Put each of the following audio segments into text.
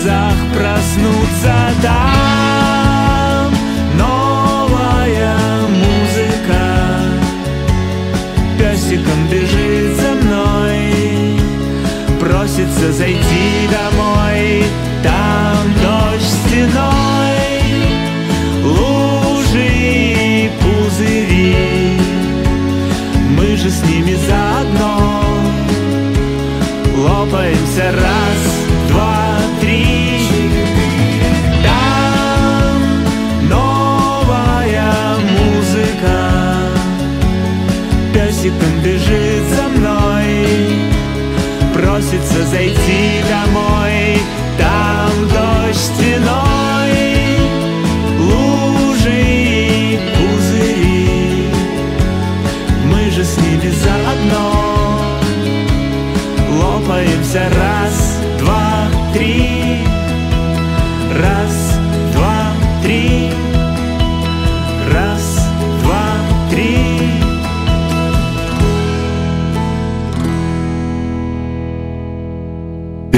слезах проснуться там Новая музыка. Песиком бежит за мной. Просится зайти домой. Там дождь стеной. Лужи и пузыри. Мы же с ними заодно Лопаемся раз. They see.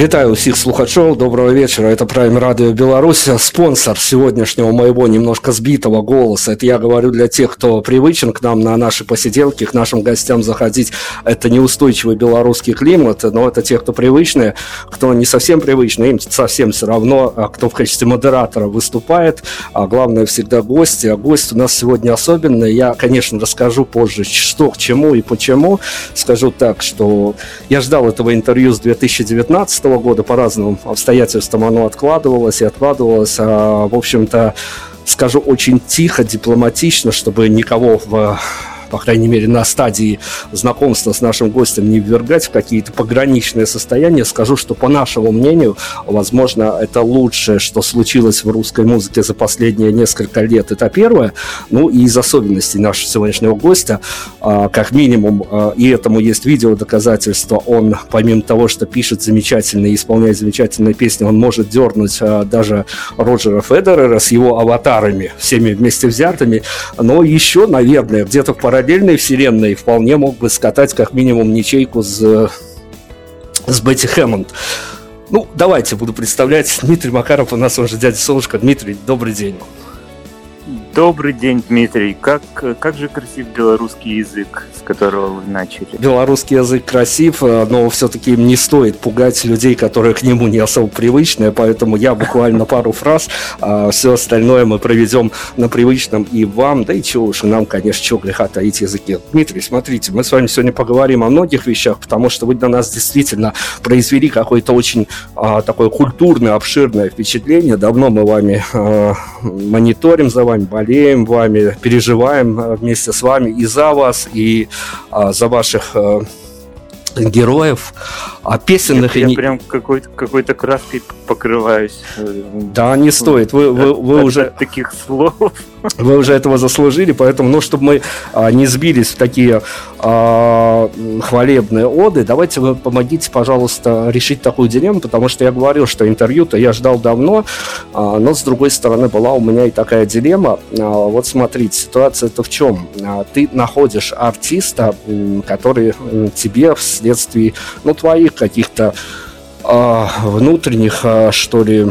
Вітаю усіх слухачоў доброго вечера это Прайм радио Беларусь спонсор сегодняшнего моего немножко сбитого голоса это я говорю для тех кто привычен к нам на наши посиделки к нашим гостям заходить это неустойчивый белорусский климат но это те кто привычные кто не совсем привычный им совсем все равно а кто в качестве модератора выступает а главное всегда гости а гость у нас сегодня особенный я конечно расскажу позже что к чему и почему скажу так что я ждал этого интервью с 2019 2015 года по разным обстоятельствам оно откладывалось и откладывалось. А, в общем-то, скажу очень тихо, дипломатично, чтобы никого в по крайней мере, на стадии знакомства с нашим гостем не ввергать в какие-то пограничные состояния, скажу, что, по нашему мнению, возможно, это лучшее, что случилось в русской музыке за последние несколько лет. Это первое. Ну и из особенностей нашего сегодняшнего гостя, а, как минимум, а, и этому есть видео доказательство, он, помимо того, что пишет замечательные, исполняет замечательные песни, он может дернуть а, даже Роджера Федерера с его аватарами, всеми вместе взятыми, но еще, наверное, где-то в параллели параллельной вселенной вполне мог бы скатать как минимум ничейку с, с Бетти Хэммонд. Ну, давайте буду представлять. Дмитрий Макаров у нас уже дядя Солнышко. Дмитрий, добрый день. Добрый день, Дмитрий. Как, как же красив белорусский язык, с которого вы начали? Белорусский язык красив, э, но все-таки не стоит пугать людей, которые к нему не особо привычные, поэтому я буквально пару фраз, а все остальное мы проведем на привычном и вам, да и чего уж, и нам, конечно, чего греха таить языке. Дмитрий, смотрите, мы с вами сегодня поговорим о многих вещах, потому что вы на нас действительно произвели какое-то очень а, такое культурное, обширное впечатление. Давно мы вами а, мониторим за вами, болеем вами, переживаем э, вместе с вами и за вас, и а, за ваших а, героев, а песенных... Я, я прям какой-то какой краской покрываюсь. Э, да, не стоит. Вы, вы, вы от, уже... От таких слов. Вы уже этого заслужили, поэтому, ну, чтобы мы а, не сбились в такие а, хвалебные оды, давайте вы помогите, пожалуйста, решить такую дилемму, потому что я говорил, что интервью-то я ждал давно, а, но, с другой стороны, была у меня и такая дилемма. А, вот смотрите, ситуация-то в чем? А, ты находишь артиста, который тебе вследствие, ну, твоих каких-то а, внутренних, а, что ли,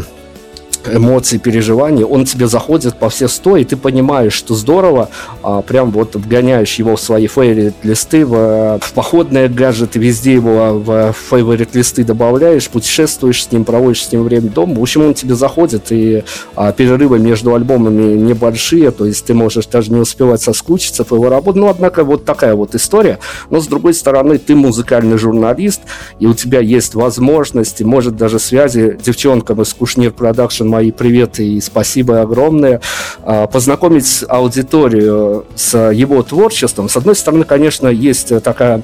эмоций, переживаний, он тебе заходит по все сто, и ты понимаешь, что здорово, а, прям вот вгоняешь его в свои favorite-листы, в, в походные гаджеты, везде его в favorite-листы добавляешь, путешествуешь с ним, проводишь с ним время дома. В общем, он тебе заходит, и а, перерывы между альбомами небольшие, то есть ты можешь даже не успевать соскучиться по его работе. Ну, однако, вот такая вот история. Но, с другой стороны, ты музыкальный журналист, и у тебя есть возможности, может, даже связи девчонкам из Кушнир Production мои приветы и спасибо огромное, а, познакомить аудиторию с его творчеством. С одной стороны, конечно, есть такая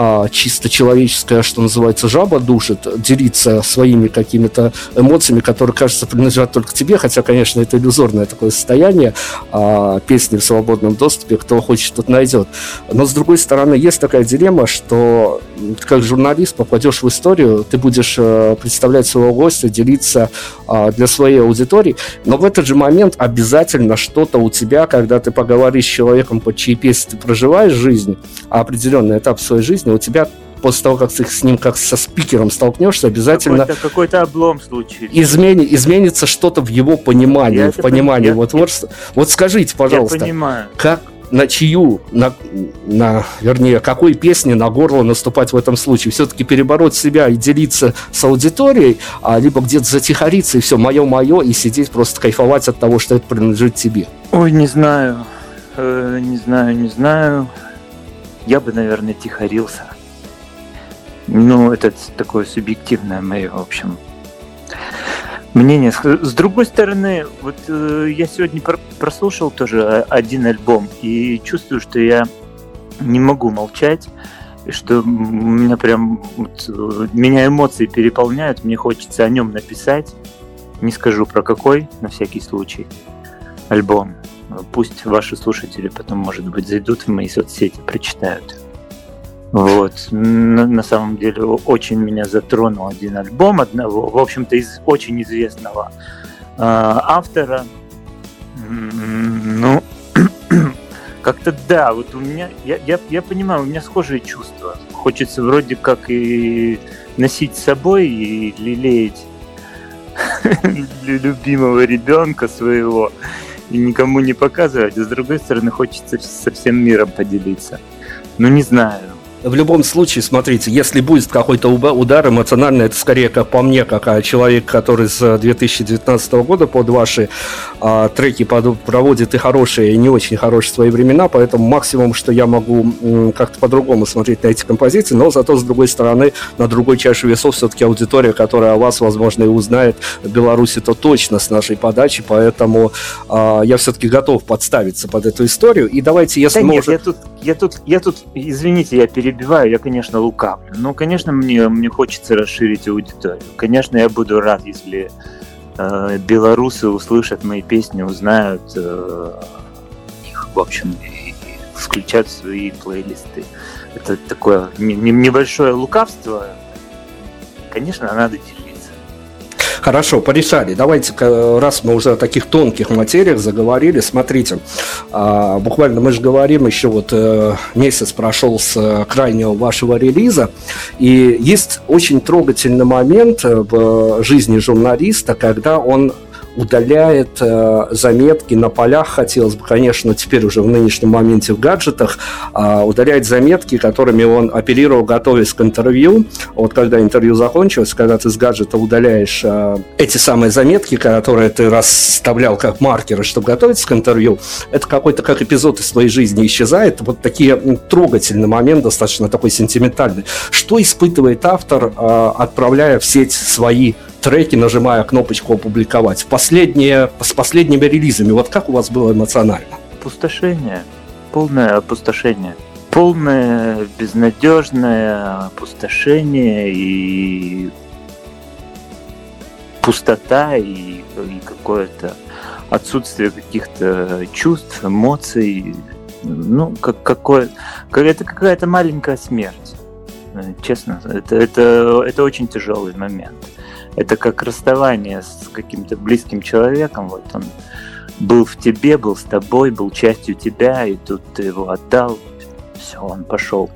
а, чисто человеческая, что называется, жаба душит, делиться своими какими-то эмоциями, которые, кажется, принадлежат только тебе, хотя, конечно, это иллюзорное такое состояние, а, песни в свободном доступе, кто хочет, тот найдет. Но, с другой стороны, есть такая дилемма, что как журналист попадешь в историю, ты будешь э, представлять своего гостя, делиться а, для своей аудитории, но в этот же момент обязательно что-то у тебя, когда ты поговоришь с человеком, под чьей песни ты проживаешь жизнь, определенный этап своей жизни, жизни у тебя после того, как ты с ним как со спикером столкнешься, обязательно какой-то, какой-то облом случится. Измени, изменится что-то в его понимании, я в понимании его творчества. Вот скажите, пожалуйста, как на чью, на, на, вернее, какой песни на горло наступать в этом случае? Все-таки перебороть себя и делиться с аудиторией, а либо где-то затихариться и все, мое-мое, и сидеть просто кайфовать от того, что это принадлежит тебе? Ой, не знаю, э, не знаю, не знаю я бы, наверное, тихорился. Ну, это такое субъективное мое, в общем, мнение. С другой стороны, вот э, я сегодня прослушал тоже один альбом и чувствую, что я не могу молчать, что меня прям вот, э, меня эмоции переполняют, мне хочется о нем написать. Не скажу про какой, на всякий случай, альбом. Пусть ваши слушатели потом, может быть, зайдут в мои соцсети, прочитают. Вот. На, самом деле очень меня затронул один альбом одного, в общем-то, из очень известного э, автора. Ну, как-то да, вот у меня, я, я, я понимаю, у меня схожие чувства. Хочется вроде как и носить с собой и лелеять любимого ребенка своего и никому не показывать, а с другой стороны хочется со всем миром поделиться. Ну не знаю, в любом случае, смотрите, если будет какой-то удар эмоциональный, это скорее, как по мне, как человек, который с 2019 года под ваши а, треки под, проводит и хорошие, и не очень хорошие свои времена, поэтому максимум, что я могу как-то по-другому смотреть на эти композиции, но зато, с другой стороны, на другой чаше весов все-таки аудитория, которая о вас, возможно, и узнает в Беларуси, то точно с нашей подачи, поэтому а, я все-таки готов подставиться под эту историю. И давайте, если да мы нет, уже... я тут, я тут, я тут, извините, я перебью перебиваю, я, конечно, лукавлю. Но, конечно, мне, мне хочется расширить аудиторию. Конечно, я буду рад, если э, белорусы услышат мои песни, узнают э, их, в общем, и, включат свои плейлисты. Это такое небольшое лукавство. Конечно, надо делиться Хорошо, порешали. Давайте, раз мы уже о таких тонких материях заговорили, смотрите, а, буквально мы же говорим, еще вот э, месяц прошел с крайнего вашего релиза, и есть очень трогательный момент в жизни журналиста, когда он удаляет э, заметки на полях, хотелось бы, конечно, теперь уже в нынешнем моменте в гаджетах, э, удаляет заметки, которыми он оперировал, готовясь к интервью. Вот когда интервью закончилось, когда ты с гаджета удаляешь э, эти самые заметки, которые ты расставлял как маркеры, чтобы готовиться к интервью, это какой-то как эпизод из твоей жизни исчезает. Вот такие трогательный момент, достаточно такой сентиментальный. Что испытывает автор, э, отправляя в сеть свои треки, нажимая кнопочку «Опубликовать». Последние, с последними релизами, вот как у вас было эмоционально? Опустошение, полное опустошение. Полное безнадежное опустошение и пустота и, и какое-то отсутствие каких-то чувств, эмоций. Ну, как какое, это какая-то маленькая смерть. Честно, это, это, это очень тяжелый момент это как расставание с каким-то близким человеком. Вот он был в тебе, был с тобой, был частью тебя, и тут ты его отдал. Все, он пошел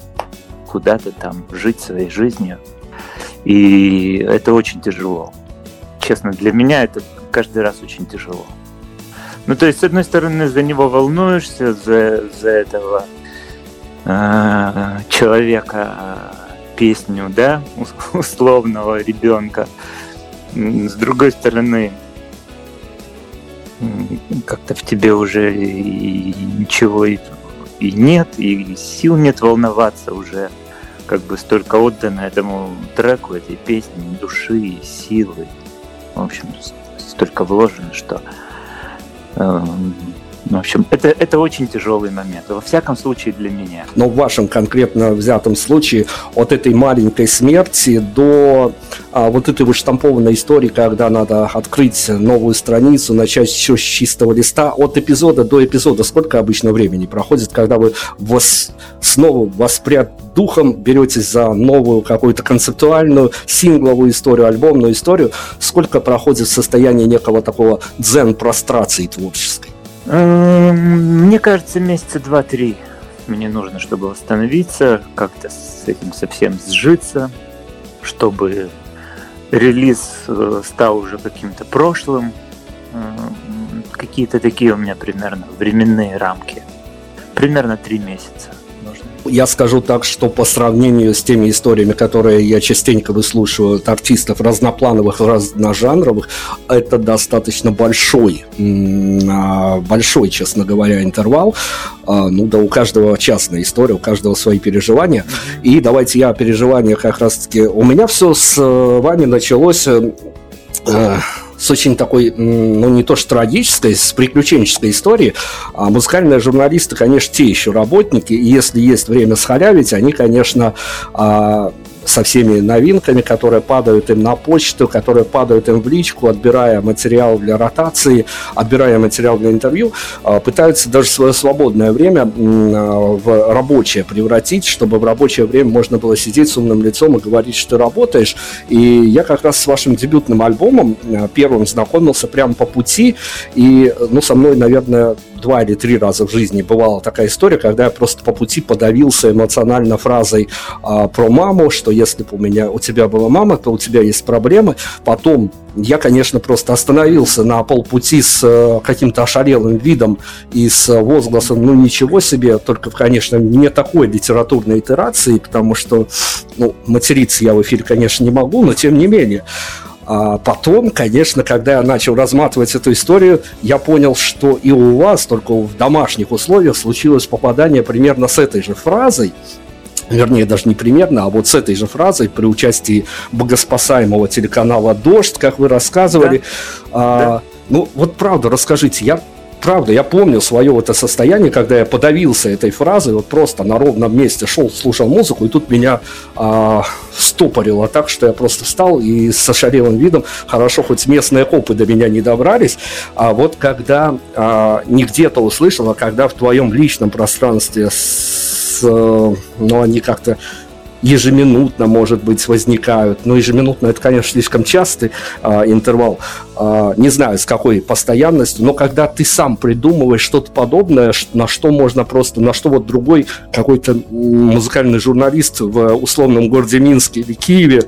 куда-то там жить своей жизнью. И это очень тяжело. Честно, для меня это каждый раз очень тяжело. Ну, то есть, с одной стороны, за него волнуешься, за, за этого э, человека, песню, да, условного ребенка. С другой стороны, как-то в тебе уже и ничего и, и нет, и сил нет волноваться уже. Как бы столько отдано этому треку, этой песне, души и силы. В общем, столько вложено, что эм, в общем, это, это очень тяжелый момент, во всяком случае для меня. Но в вашем конкретно взятом случае от этой маленькой смерти до а, вот этой вот штампованной истории, когда надо открыть новую страницу, начать еще с чистого листа, от эпизода до эпизода, сколько обычно времени проходит, когда вы вас снова воспрят духом беретесь за новую какую-то концептуальную сингловую историю, альбомную историю, сколько проходит состояние некого такого дзен-прострации творческой? Эм, мне кажется, месяца два-три мне нужно, чтобы восстановиться, как-то с этим совсем сжиться, чтобы релиз э, стал уже каким-то прошлым. Эм, какие-то такие у меня примерно временные рамки. Примерно три месяца я скажу так, что по сравнению с теми историями, которые я частенько выслушиваю от артистов разноплановых, разножанровых, это достаточно большой, а, большой, честно говоря, интервал. А, ну да, у каждого частная история, у каждого свои переживания. И давайте я о переживаниях как раз-таки... У меня все с э, вами началось э, с очень такой, ну не то что трагической, с приключенческой историей. А музыкальные журналисты, конечно, те еще работники, и если есть время схалявить, они, конечно, а, со всеми новинками, которые падают им на почту, которые падают им в личку, отбирая материал для ротации, отбирая материал для интервью, а, пытаются даже свое свободное время а, в рабочее превратить, чтобы в рабочее время можно было сидеть с умным лицом и говорить, что ты работаешь. И я как раз с вашим дебютным альбомом а, первым знакомился прямо по пути, и ну, со мной, наверное, два или три раза в жизни бывала такая история, когда я просто по пути подавился эмоционально фразой про маму, что если бы у меня у тебя была мама, то у тебя есть проблемы. Потом я, конечно, просто остановился на полпути с э, каким-то ошалелым видом и с возгласом «ну ничего себе», только, конечно, не такой литературной итерации, потому что, ну, материться я в эфире, конечно, не могу, но тем не менее. А потом, конечно, когда я начал разматывать эту историю, я понял, что и у вас, только в домашних условиях, случилось попадание примерно с этой же фразой, вернее, даже не примерно, а вот с этой же фразой при участии богоспасаемого телеканала «Дождь», как вы рассказывали. Да. А, да. Ну, вот правда, расскажите, я правда, я помню свое это состояние, когда я подавился этой фразой, вот просто на ровном месте шел, слушал музыку, и тут меня а, стопорило так, что я просто встал и с ошарелым видом, хорошо, хоть местные копы до меня не добрались, а вот когда а, не где-то услышал, а когда в твоем личном пространстве с, ну, они как-то ежеминутно, может быть, возникают. Но ежеминутно это, конечно, слишком частый а, интервал. А, не знаю, с какой постоянностью, но когда ты сам придумываешь что-то подобное, на что можно просто, на что вот другой какой-то музыкальный журналист в условном городе Минске или Киеве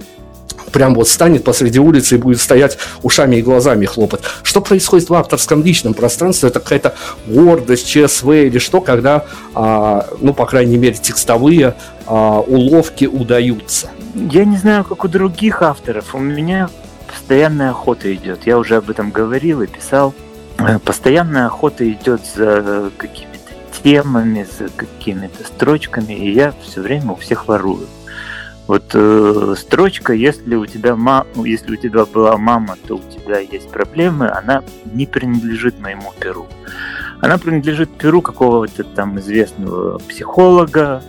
прям вот станет посреди улицы и будет стоять ушами и глазами хлопать. Что происходит в авторском личном пространстве? Это какая-то гордость, ЧСВ или что, когда, а, ну, по крайней мере, текстовые а, уловки удаются? Я не знаю, как у других авторов. У меня постоянная охота идет. Я уже об этом говорил и писал. Э, постоянная охота идет за какими-то темами, за какими-то строчками, и я все время у всех ворую. Вот э, строчка, если у тебя ма, если у тебя была мама, то у тебя есть проблемы, она не принадлежит моему перу. Она принадлежит перу какого-то там известного психолога,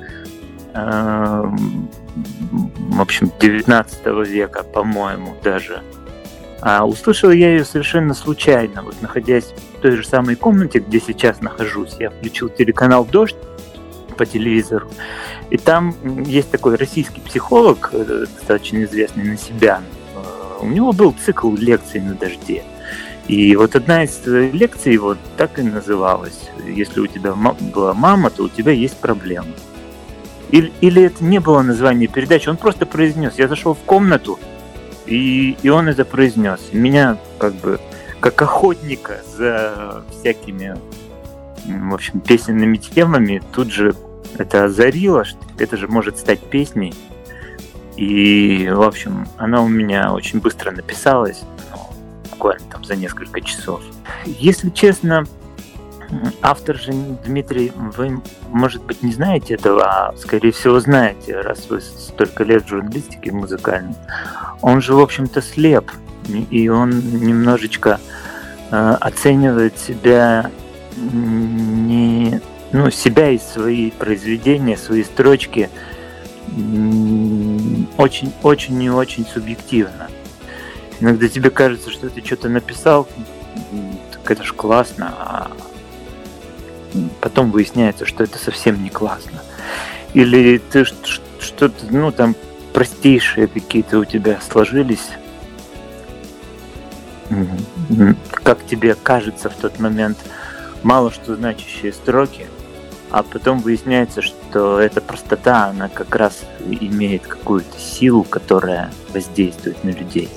э, в общем, 19 века, по-моему, даже. А услышал я ее совершенно случайно, вот находясь в той же самой комнате, где сейчас нахожусь. Я включил телеканал «Дождь», по телевизору. И там есть такой российский психолог, э, достаточно известный на себя. Э, у него был цикл лекций на дожде. И вот одна из э, лекций вот так и называлась. Если у тебя была мама, то у тебя есть проблемы. Или, или это не было название передачи, он просто произнес. Я зашел в комнату, и, и он это произнес. меня как бы как охотника за всякими в общем, песенными темами тут же это озарило, что это же может стать песней. И, в общем, она у меня очень быстро написалась, ну, буквально там за несколько часов. Если честно, автор же Дмитрий, вы, может быть, не знаете этого, а, скорее всего, знаете, раз вы столько лет в журналистике музыкальной. Он же, в общем-то, слеп, и он немножечко э, оценивает себя не ну, себя и свои произведения, свои строчки очень-очень и очень субъективно. Иногда тебе кажется, что ты что-то написал, так это ж классно, а потом выясняется, что это совсем не классно. Или ты что-то, ну, там, простейшие какие-то у тебя сложились, как тебе кажется в тот момент – мало что значащие строки, а потом выясняется, что эта простота, она как раз имеет какую-то силу, которая воздействует на людей.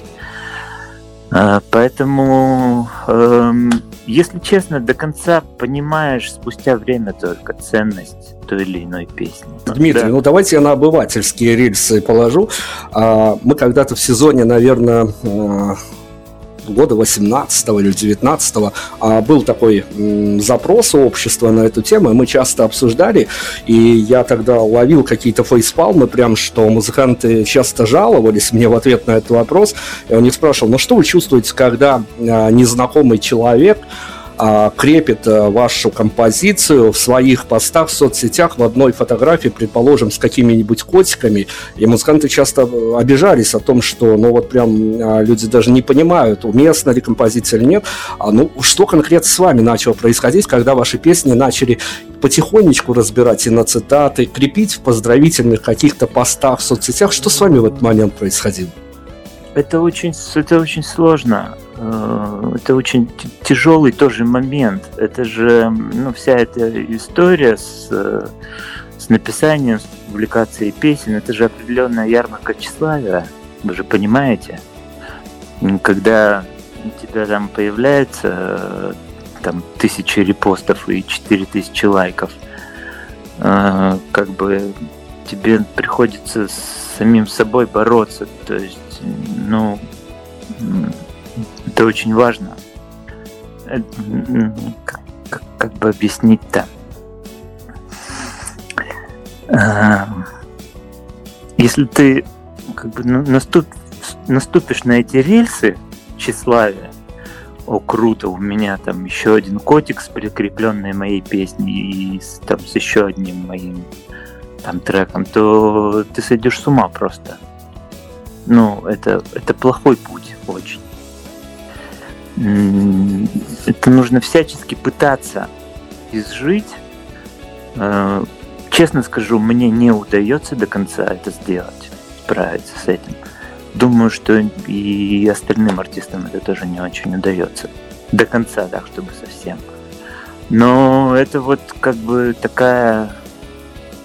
А, поэтому, эм, если честно, до конца понимаешь спустя время только ценность той или иной песни. Дмитрий, да. ну давайте я на обывательские рельсы положу. А, мы когда-то в сезоне, наверное, э, года 18 или 19 а, был такой запрос у общества на эту тему, и мы часто обсуждали, и я тогда ловил какие-то фейспалмы, прям что музыканты часто жаловались мне в ответ на этот вопрос, и он них спрашивал, ну что вы чувствуете, когда а, незнакомый человек крепит а, вашу композицию в своих постах в соцсетях в одной фотографии, предположим, с какими-нибудь котиками. И музыканты часто обижались о том, что, ну вот прям а, люди даже не понимают, уместна ли композиция или нет. А, ну, что конкретно с вами начало происходить, когда ваши песни начали потихонечку разбирать и на цитаты, крепить в поздравительных каких-то постах в соцсетях? Что с вами в этот момент происходило? Это очень, это очень сложно. Э, это очень тяжелый тоже момент. Это же, ну, вся эта история с, с написанием публикацией песен, это же определенная ярмарка тщеславия, вы же понимаете. Когда у тебя там появляется э, там тысячи репостов и четыре тысячи лайков, э, как бы тебе приходится с самим собой бороться. То есть, ну, это очень важно. Э, как, как, как бы объяснить-то? Если ты как бы наступ, наступишь на эти рельсы тщеславия, о, круто, у меня там еще один котик с прикрепленной моей песней и с, там с еще одним моим там треком, то ты сойдешь с ума просто. Ну, это, это плохой путь очень. Это нужно всячески пытаться изжить. Э, честно скажу, мне не удается до конца это сделать, справиться с этим. Думаю, что и остальным артистам это тоже не очень удается. До конца, так, чтобы совсем. Но это вот как бы такая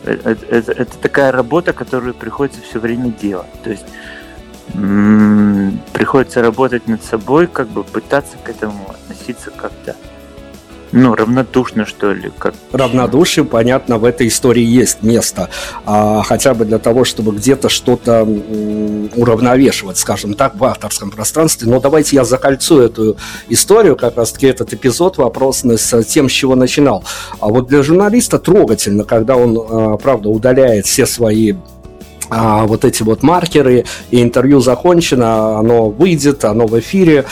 это, это, это такая работа, которую приходится все время делать. То есть приходится работать над собой, как бы пытаться к этому относиться как-то ну, равнодушно, что ли. Как... Равнодушие, понятно, в этой истории есть место. А, хотя бы для того, чтобы где-то что-то уравновешивать, скажем так, в авторском пространстве. Но давайте я закольцу эту историю, как раз-таки этот эпизод вопросный с тем, с чего начинал. А вот для журналиста трогательно, когда он, а, правда, удаляет все свои а, вот эти вот маркеры, и интервью закончено, оно выйдет, оно в эфире,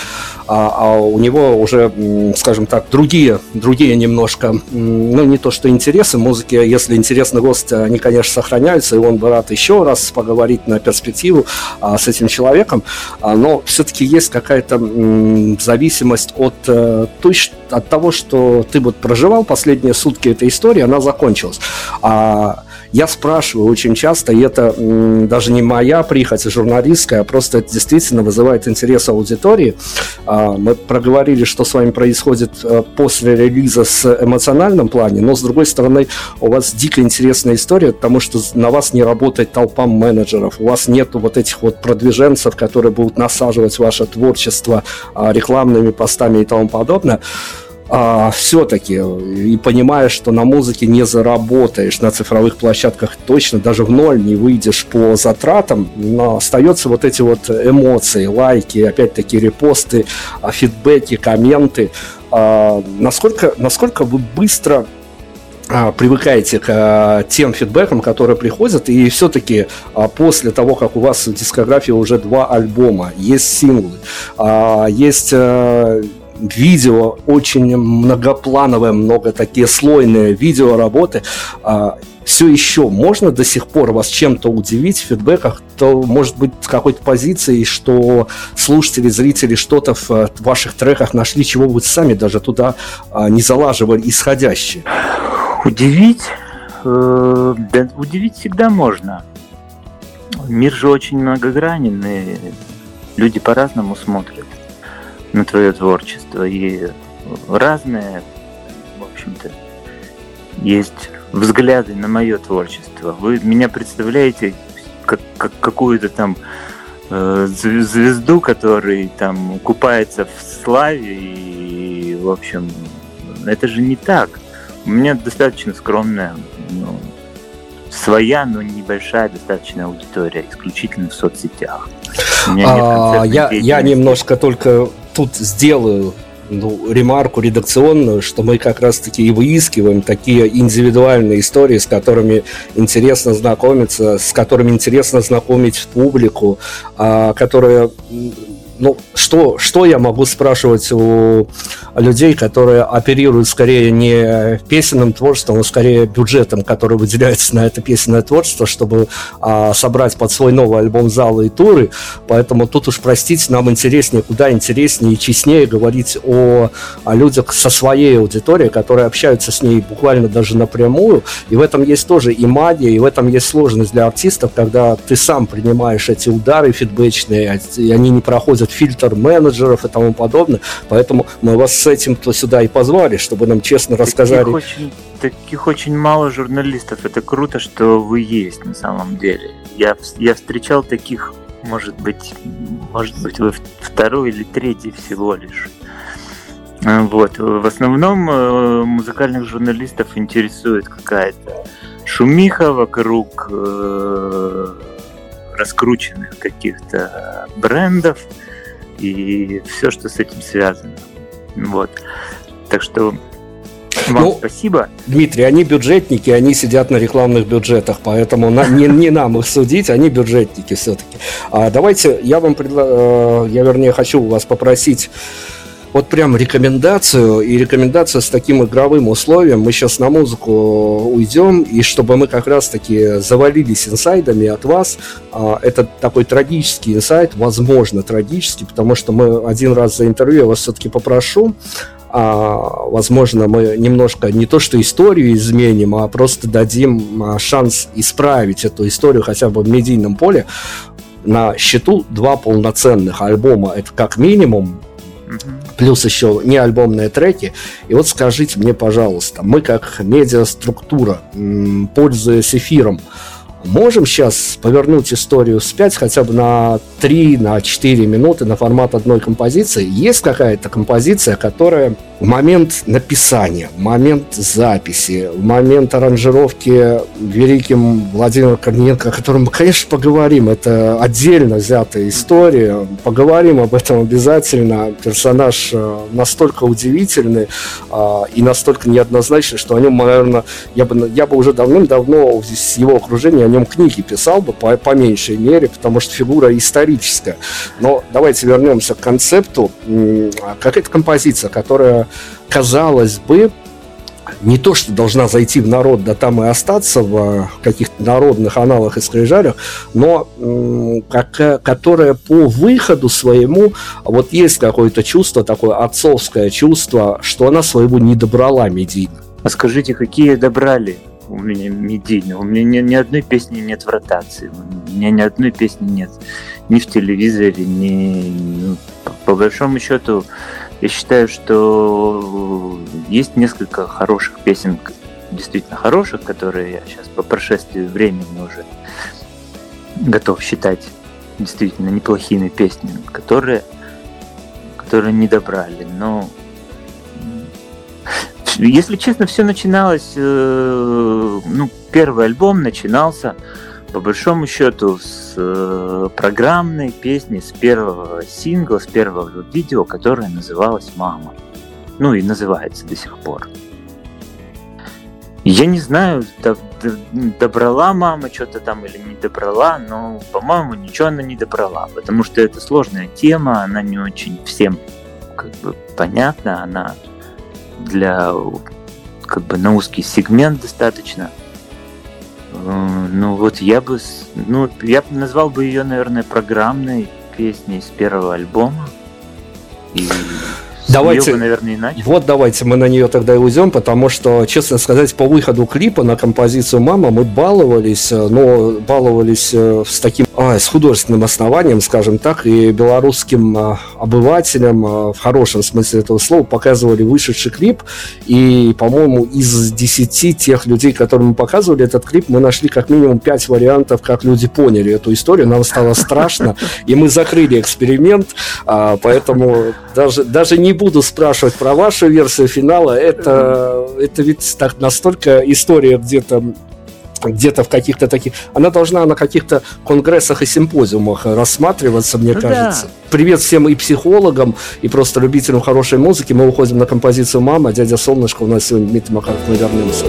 а, а у него уже, скажем так, другие, другие немножко, ну, не то что интересы музыки, если интересный гость, они, конечно, сохраняются, и он бы рад еще раз поговорить на перспективу а, с этим человеком, а, но все-таки есть какая-то м, зависимость от, а, той, от того, что ты вот проживал последние сутки этой истории, она закончилась. А, я спрашиваю очень часто, и это даже не моя прихоть журналистская, а просто это действительно вызывает интерес аудитории. А, мы проговорили, что с вами происходит а, после релиза с эмоциональном плане, но с другой стороны, у вас дико интересная история, потому что на вас не работает толпа менеджеров, у вас нету вот этих вот продвиженцев, которые будут насаживать ваше творчество а, рекламными постами и тому подобное а, все-таки, и понимаешь, что на музыке не заработаешь, на цифровых площадках точно даже в ноль не выйдешь по затратам, но остаются вот эти вот эмоции, лайки, опять-таки репосты, а, фидбэки, комменты. А, насколько, насколько вы быстро а, привыкаете к а, тем фидбэкам, которые приходят, и все-таки после того, как у вас в дискографии уже два альбома, есть синглы, есть видео очень многоплановое, много такие слойные видеоработы, а, все еще можно до сих пор вас чем-то удивить в фидбэках, то может быть с какой-то позиции, что слушатели, зрители что-то в э, ваших треках нашли, чего вы сами даже туда а, не залаживали исходящие. Удивить? Э, да, удивить всегда можно. Мир же очень многогранен, и люди по-разному смотрят на твое творчество. И разные, в общем-то, есть взгляды на мое творчество. Вы меня представляете как, как какую-то там э, звезду, который там купается в славе и, в общем, это же не так. У меня достаточно скромная, ну, своя, но небольшая достаточно аудитория, исключительно в соцсетях. А, я, я немножко только тут сделаю ну, ремарку редакционную, что мы как раз-таки и выискиваем такие индивидуальные истории, с которыми интересно знакомиться, с которыми интересно знакомить публику, а, которые ну, что, что я могу спрашивать у людей, которые оперируют скорее не песенным творчеством, а скорее бюджетом, который выделяется на это песенное творчество, чтобы а, собрать под свой новый альбом залы и туры. Поэтому тут уж, простите, нам интереснее, куда интереснее и честнее говорить о, о людях со своей аудиторией, которые общаются с ней буквально даже напрямую. И в этом есть тоже и магия, и в этом есть сложность для артистов, когда ты сам принимаешь эти удары фидбэчные, и они не проходят фильтр менеджеров и тому подобное. Поэтому мы вас с этим то сюда и позвали, чтобы нам честно рассказали. Таких очень, таких очень мало журналистов. Это круто, что вы есть на самом деле. Я, я встречал таких, может быть, может быть, вы второй или третий всего лишь. Э, вот. В основном э, музыкальных журналистов интересует какая-то шумиха вокруг э, раскрученных каких-то брендов и все, что с этим связано. Вот. Так что вам ну, спасибо. Дмитрий, они бюджетники, они сидят на рекламных бюджетах, поэтому на, не, не нам их судить, они бюджетники все-таки. А давайте, я вам предла... я вернее хочу вас попросить вот прям рекомендацию, и рекомендация с таким игровым условием. Мы сейчас на музыку уйдем, и чтобы мы как раз-таки завалились инсайдами от вас, а, это такой трагический инсайд, возможно, трагический, потому что мы один раз за интервью, я вас все-таки попрошу, а, возможно, мы немножко не то что историю изменим, а просто дадим а, шанс исправить эту историю хотя бы в медийном поле. На счету два полноценных альбома, это как минимум, плюс еще не альбомные треки. И вот скажите мне, пожалуйста, мы как медиаструктура, пользуясь эфиром, можем сейчас повернуть историю вспять хотя бы на 3, на 4 минуты на формат одной композиции? Есть какая-то композиция, которая в момент написания, в момент записи, в момент аранжировки великим Владимиром Корниенко, о котором мы, конечно, поговорим, это отдельно взятая история, поговорим об этом обязательно. Персонаж э, настолько удивительный а, и настолько неоднозначный, что о нем, наверное, я бы, я бы уже давным-давно с его окружения нем книги писал бы по, по меньшей мере, потому что фигура историческая. Но давайте вернемся к концепту. Какая-то композиция, которая казалось бы, не то, что должна зайти в народ, да там и остаться в каких-то народных аналах и скрижалях, но как, которая по выходу своему, вот есть какое-то чувство, такое отцовское чувство, что она своего не добрала медийно. А скажите, какие добрали у меня медийно? У меня ни, ни одной песни нет в ротации, у меня ни одной песни нет ни в телевизоре, ни... Ну, по большому счету, я считаю, что есть несколько хороших песен, действительно хороших, которые я сейчас по прошествии времени уже готов считать действительно неплохими песнями, которые, которые не добрали. Но если честно, все начиналось, э, ну, первый альбом начинался по большому счету с э, программной песни, с первого сингла, с первого видео, которое называлось «Мама». Ну и называется до сих пор. Я не знаю, добрала мама что-то там или не добрала, но, по-моему, ничего она не добрала, потому что это сложная тема, она не очень всем как бы понятна, она для как бы на узкий сегмент достаточно Э, ну вот я бы, ну я бы назвал бы ее, наверное, программной песней с первого альбома. И давайте, бы, наверное, иначе. Вот давайте мы на нее тогда и уйдем, потому что, честно сказать, по выходу клипа на композицию «Мама» мы баловались, э, но баловались э, с таким, а, с художественным основанием, скажем так, и белорусским а, обывателям, в хорошем смысле этого слова, показывали вышедший клип, и, по-моему, из десяти тех людей, которым мы показывали этот клип, мы нашли как минимум пять вариантов, как люди поняли эту историю, нам стало страшно, и мы закрыли эксперимент, а, поэтому даже, даже не буду спрашивать про вашу версию финала. Это, это ведь так настолько история где-то где-то в каких-то таких... Она должна на каких-то конгрессах и симпозиумах рассматриваться, мне ну, кажется. Да. Привет всем и психологам, и просто любителям хорошей музыки. Мы уходим на композицию «Мама», «Дядя Солнышко». У нас сегодня Дмитрий Макаров. Мы вернемся.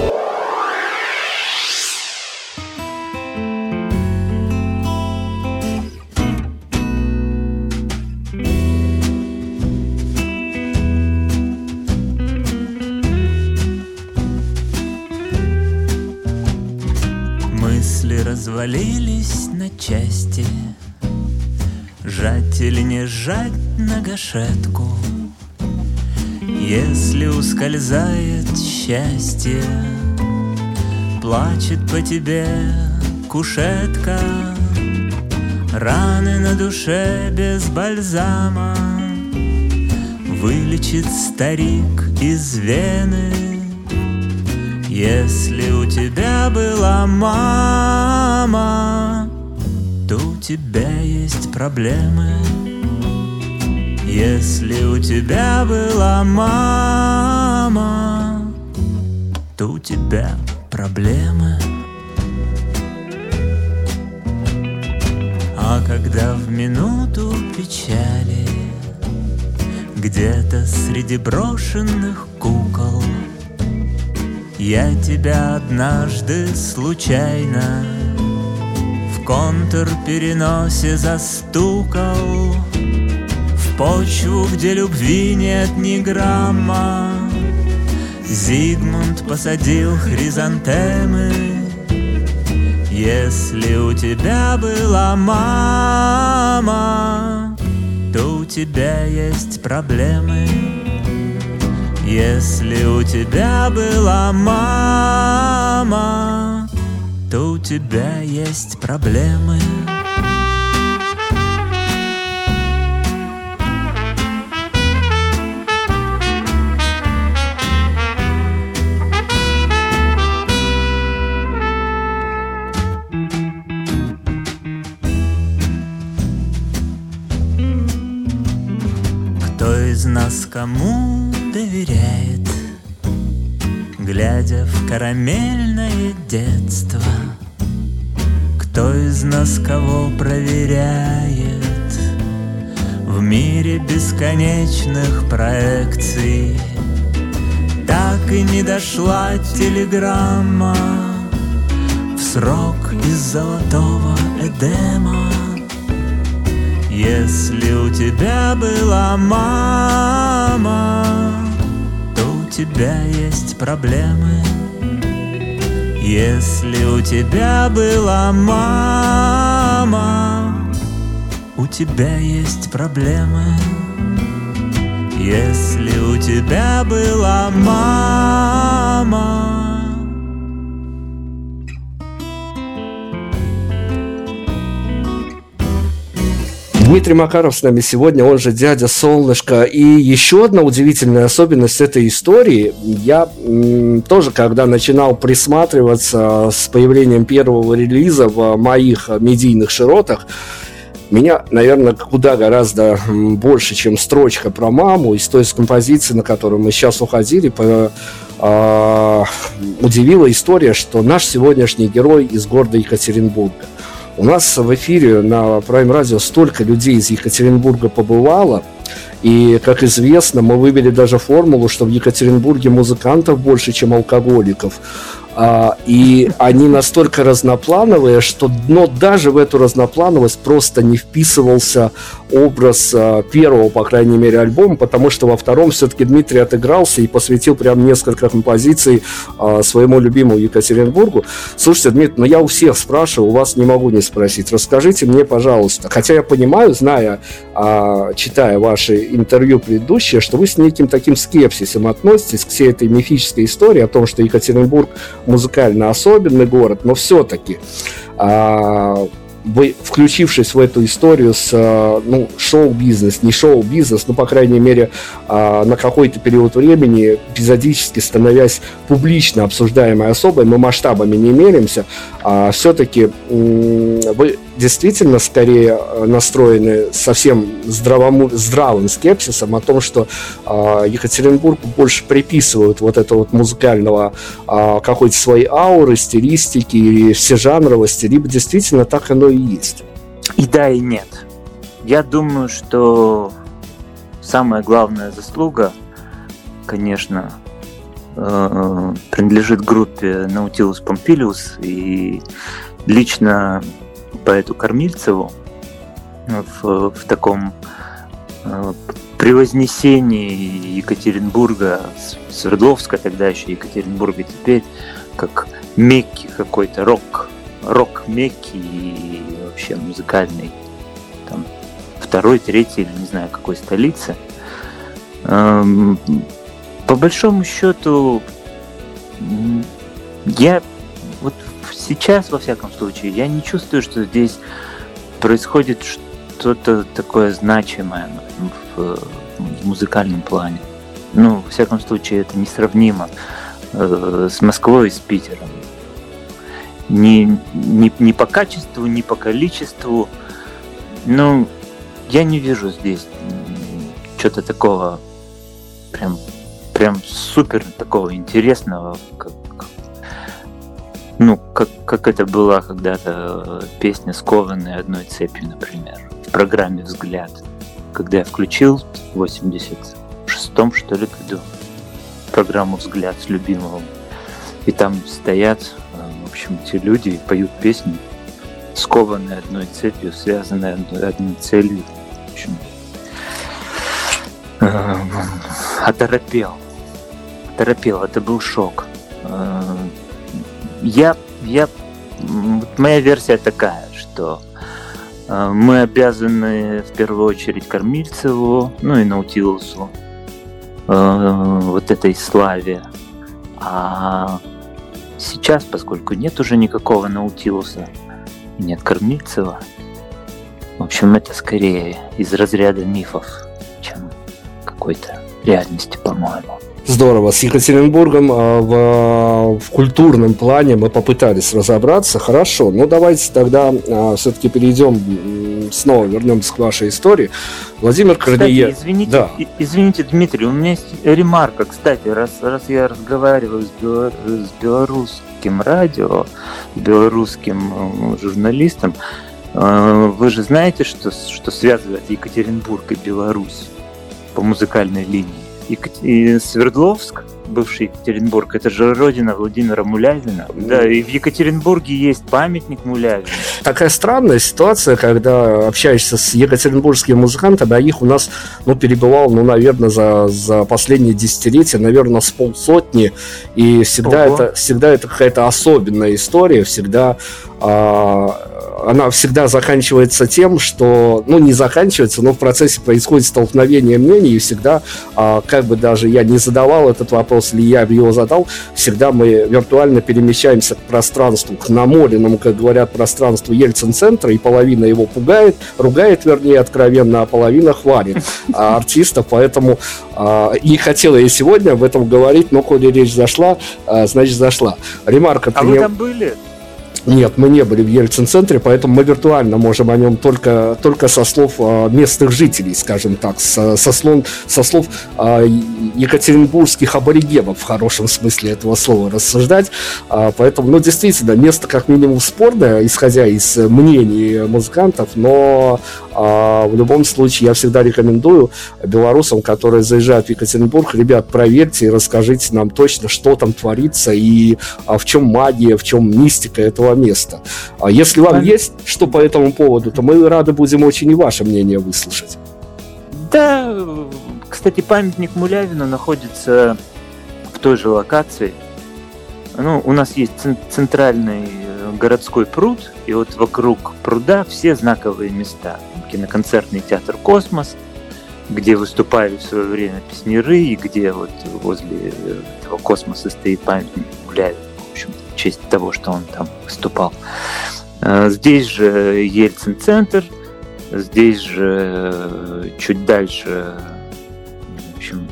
Развалились на части. Жать или не жать на гашетку? Если ускользает счастье Плачет по тебе кушетка. Раны на душе без бальзама Вылечит старик из вены Если у тебя была мама, то у тебя есть проблемы. Если у тебя была мама, то у тебя проблемы. А когда в минуту печали Где-то среди брошенных кукол Я тебя однажды случайно В контур переносе застукал В почву, где любви нет ни грамма Зигмунд посадил хризантемы если у тебя была мама, то у тебя есть проблемы. Если у тебя была мама, то у тебя есть проблемы. из нас кому доверяет, Глядя в карамельное детство? Кто из нас кого проверяет В мире бесконечных проекций? Так и не дошла телеграмма В срок из золотого Эдема если у тебя была мама, тебя есть проблемы. Если у тебя была мама, у тебя есть проблемы. Если у тебя была мама, Дмитрий Макаров с нами сегодня, он же дядя Солнышко. И еще одна удивительная особенность этой истории. Я тоже, когда начинал присматриваться с появлением первого релиза в моих медийных широтах, меня, наверное, куда гораздо больше, чем строчка про маму из той композиции, на которую мы сейчас уходили, по, э, удивила история, что наш сегодняшний герой из города Екатеринбурга – у нас в эфире на Prime Radio столько людей из Екатеринбурга побывало, и, как известно, мы вывели даже формулу, что в Екатеринбурге музыкантов больше, чем алкоголиков. А, и они настолько разноплановые, что но даже в эту разноплановость просто не вписывался образ а, первого, по крайней мере, альбома, потому что во втором все-таки Дмитрий отыгрался и посвятил прям несколько композиций а, своему любимому Екатеринбургу. Слушайте, Дмитрий, ну я у всех спрашиваю, у вас не могу не спросить. Расскажите мне, пожалуйста, хотя я понимаю, зная, а, читая ваши интервью предыдущие, что вы с неким таким скепсисом относитесь к всей этой мифической истории о том, что Екатеринбург музыкально особенный город, но все-таки а, вы, включившись в эту историю с ну, шоу-бизнес, не шоу-бизнес, но, по крайней мере, а, на какой-то период времени, эпизодически становясь публично обсуждаемой особой, мы масштабами не меряемся, а все-таки вы действительно скорее э, настроены совсем здравому, здравым скепсисом о том, что э, Екатеринбургу больше приписывают вот это вот музыкального э, какой-то своей ауры, стилистики и всежанровости, либо действительно так оно и есть. И да, и нет. Я думаю, что самая главная заслуга, конечно, э, принадлежит группе Nautilus Pompilius и лично поэту Кормильцеву в, в таком э, превознесении Екатеринбурга, Свердловска тогда еще Екатеринбурга теперь, как Мекки какой-то, рок, рок Мекки и вообще музыкальный, там, второй, третий, или не знаю, какой столицы. Эм, по большому счету, я сейчас, во всяком случае, я не чувствую, что здесь происходит что-то такое значимое в, в музыкальном плане. Ну, во всяком случае, это несравнимо э, с Москвой и с Питером. Ни, ни, ни по качеству, ни по количеству. Ну, я не вижу здесь что-то такого прям, прям супер такого интересного, как, ну, как, как это была когда-то песня «Скованная одной цепью», например, в программе «Взгляд», когда я включил в 86-м, что ли, году программу «Взгляд» с любимым, и там стоят, э, в общем, те люди и поют песни, скованные одной цепью, связанные одной целью. В общем, э, оторопел. Оторопел, это был шок. Я, я, моя версия такая, что э, мы обязаны в первую очередь Кормильцеву, ну и Наутилусу, э, вот этой славе. А сейчас, поскольку нет уже никакого Наутилуса, нет Кормильцева, в общем, это скорее из разряда мифов, чем какой-то реальности, по-моему. Здорово. С Екатеринбургом а, в, в культурном плане мы попытались разобраться. Хорошо. Ну, давайте тогда а, все-таки перейдем, снова вернемся к вашей истории. Владимир Корнеев. Извините, да. извините, Дмитрий, у меня есть ремарка. Кстати, раз, раз я разговариваю с, белор, с белорусским радио, с белорусским э, журналистом, э, вы же знаете, что, что связывает Екатеринбург и Беларусь по музыкальной линии? И Свердловск, бывший Екатеринбург, это же родина Владимира Мулявина. Да, и в Екатеринбурге есть памятник Мулявину. Такая странная ситуация, когда общаешься с екатеринбургскими музыкантами, а их у нас, ну, перебывал, ну, наверное, за, за последние десятилетия, наверное, с полсотни, и всегда Ого. это, всегда это какая-то особенная история, всегда а, она всегда заканчивается тем, что, ну, не заканчивается, но в процессе происходит столкновение мнений, и всегда, а, как бы даже я не задавал этот вопрос, или я его задал, всегда мы виртуально перемещаемся к пространству, к намоленному, как говорят, пространству Ельцин-центра, и половина его пугает, ругает, вернее, откровенно, а половина хвалит а, артистов, поэтому а, не хотела я сегодня об этом говорить, но коли речь зашла, а, значит, зашла. Ремарка. А вы там были? Нет, мы не были в Ельцин-центре, поэтому мы виртуально можем о нем только, только со слов э, местных жителей, скажем так, со, со, слов, со слов э, екатеринбургских аборигенов в хорошем смысле этого слова рассуждать. Э, поэтому, ну, действительно, место как минимум спорное, исходя из мнений музыкантов, но в любом случае я всегда рекомендую белорусам, которые заезжают в Екатеринбург, ребят, проверьте и расскажите нам точно, что там творится и а, в чем магия, в чем мистика этого места. А если вам Пам... есть что по этому поводу, то мы рады будем очень и ваше мнение выслушать. Да, кстати, памятник Мулявину находится в той же локации. Ну, у нас есть центральный э, городской пруд, и вот вокруг пруда все знаковые места. Киноконцертный театр «Космос», где выступали в свое время песнеры, и где вот возле этого космоса стоит памятник Мулявину в честь того, что он там выступал. Э, здесь же Ельцин-центр, здесь же чуть дальше, в общем,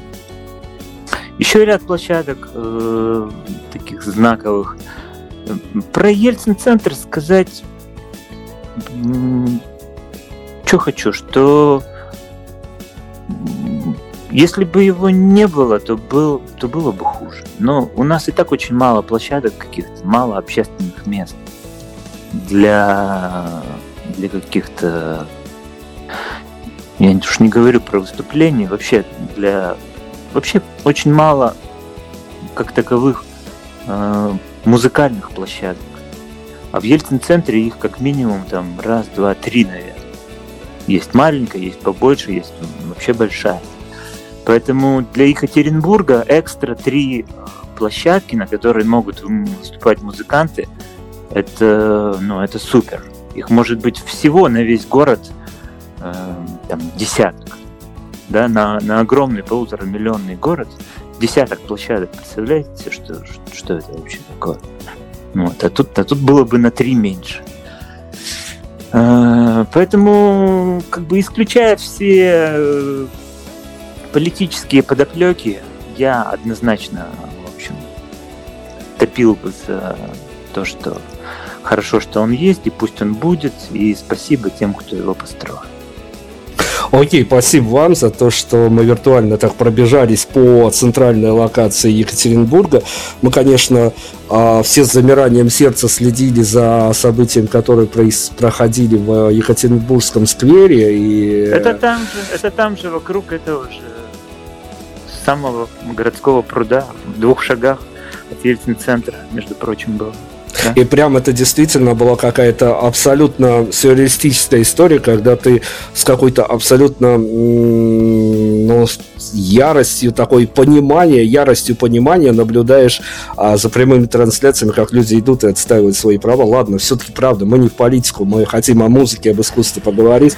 еще ряд площадок э, таких знаковых. Про Ельцин-центр сказать, что хочу, что если бы его не было, то, был, то было бы хуже. Но у нас и так очень мало площадок каких-то, мало общественных мест для, для каких-то... Я уж не говорю про выступления, вообще для... Вообще очень мало как таковых э, музыкальных площадок. А в Ельцин-центре их как минимум там раз, два, три, наверное. Есть маленькая, есть побольше, есть вообще большая. Поэтому для Екатеринбурга экстра три площадки, на которые могут выступать музыканты, это, ну, это супер. Их может быть всего на весь город э, там, десяток. Да, на, на огромный полуторамиллионный город десяток площадок. Представляете, что, что, что это вообще такое? Ну вот, а, тут, а тут было бы на три меньше. Э, поэтому, как бы исключая все э, политические подоплеки, я однозначно, в общем, топил бы за то, что хорошо, что он есть, и пусть он будет, и спасибо тем, кто его построил. Окей, спасибо вам за то, что мы виртуально так пробежались по центральной локации Екатеринбурга. Мы, конечно, а, все с замиранием сердца следили за событием, которые проходили в Екатеринбургском сквере. И... Это там же, это там же, вокруг этого же самого городского пруда, в двух шагах от Ельцин-центра, между прочим, было. И прям это действительно была какая-то абсолютно сюрреалистическая история, когда ты с какой-то абсолютно ну, яростью такой понимания, яростью понимания наблюдаешь а, за прямыми трансляциями, как люди идут и отстаивают свои права. Ладно, все-таки правда, мы не в политику, мы хотим о музыке, об искусстве поговорить.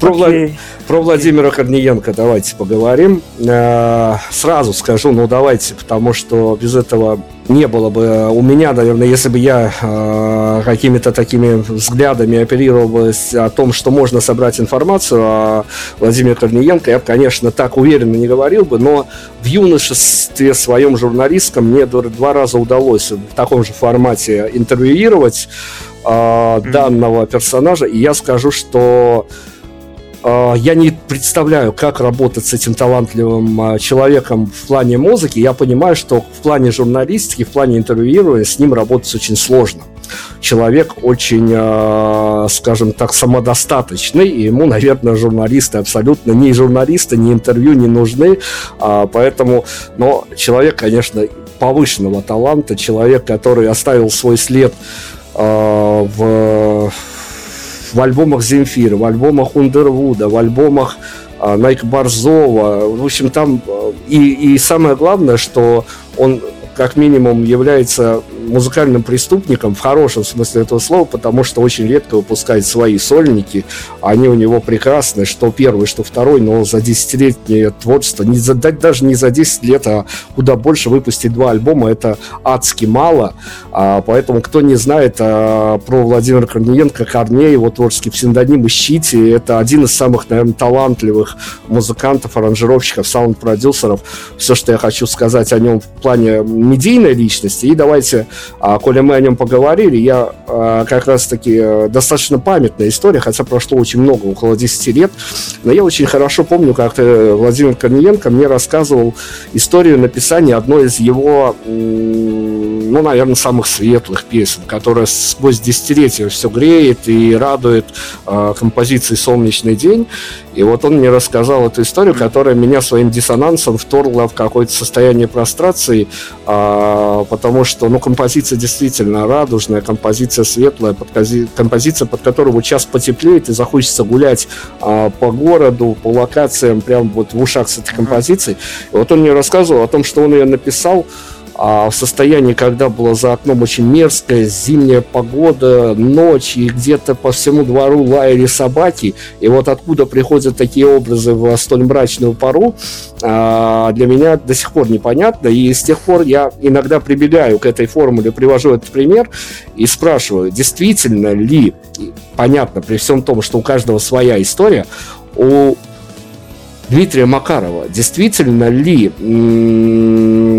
Про, okay. Влад... Про Владимира Корниенко давайте поговорим. А, сразу скажу, ну давайте, потому что без этого не было бы у меня, наверное, если бы я э, какими-то такими взглядами оперировал бы о том, что можно собрать информацию о Владимире Корниенко, я бы, конечно, так уверенно не говорил бы, но в юношестве своем журналистском мне два раза удалось в таком же формате интервьюировать э, данного персонажа, и я скажу, что я не представляю, как работать с этим талантливым а, человеком в плане музыки. Я понимаю, что в плане журналистики, в плане интервьюирования с ним работать очень сложно. Человек очень, а, скажем так, самодостаточный, и ему, наверное, журналисты абсолютно ни журналисты, ни интервью не нужны, поэтому, но человек, конечно, повышенного таланта, человек, который оставил свой след в в альбомах Земфира, в альбомах Ундервуда, в альбомах а, Найк Борзова. В общем, там а, и, и самое главное, что он как минимум является музыкальным преступником в хорошем смысле этого слова, потому что очень редко выпускает свои сольники. Они у него прекрасные, что первый, что второй, но за десятилетнее творчество, не за, даже не за 10 лет, а куда больше выпустить два альбома, это адски мало. А, поэтому, кто не знает а, про Владимира Корниенко, Корней, его творческий псевдоним, ищите. Это один из самых, наверное, талантливых музыкантов, аранжировщиков, саунд-продюсеров. Все, что я хочу сказать о нем в плане медийной личности. И давайте а, коли мы о нем поговорили, я а, как раз-таки э, достаточно памятная история, хотя прошло очень много, около 10 лет, но я очень хорошо помню, как Владимир Корниенко мне рассказывал историю написания одной из его, ну, наверное, самых светлых песен, которая сквозь десятилетия все греет и радует э, композиции «Солнечный день». И вот он мне рассказал эту историю, которая меня своим диссонансом вторгла в какое-то состояние прострации, э, потому что, ну, композиция композиция действительно радужная, композиция светлая, композиция, под которую вот час потеплеет и захочется гулять а, по городу, по локациям, прям вот в ушах с этой композицией. И вот он мне рассказывал о том, что он ее написал а в состоянии, когда была за окном очень мерзкая зимняя погода, ночь, и где-то по всему двору лаяли собаки, и вот откуда приходят такие образы в столь мрачную пору, а, для меня до сих пор непонятно, и с тех пор я иногда прибегаю к этой формуле, привожу этот пример и спрашиваю, действительно ли, понятно, при всем том, что у каждого своя история, у Дмитрия Макарова. Действительно ли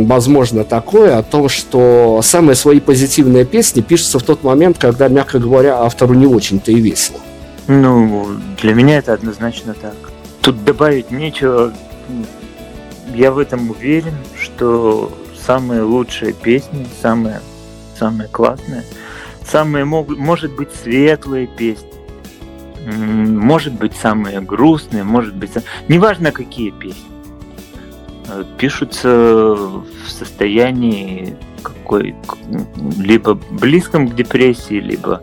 возможно такое о том, что самые свои позитивные песни пишутся в тот момент, когда, мягко говоря, автору не очень-то и весело? Ну, для меня это однозначно так. Тут добавить нечего. Я в этом уверен, что самые лучшие песни, самые, самые классные, самые, могут, может быть, светлые песни, может быть самые грустные, может быть, неважно какие песни, э, пишутся в состоянии какой либо близком к депрессии, либо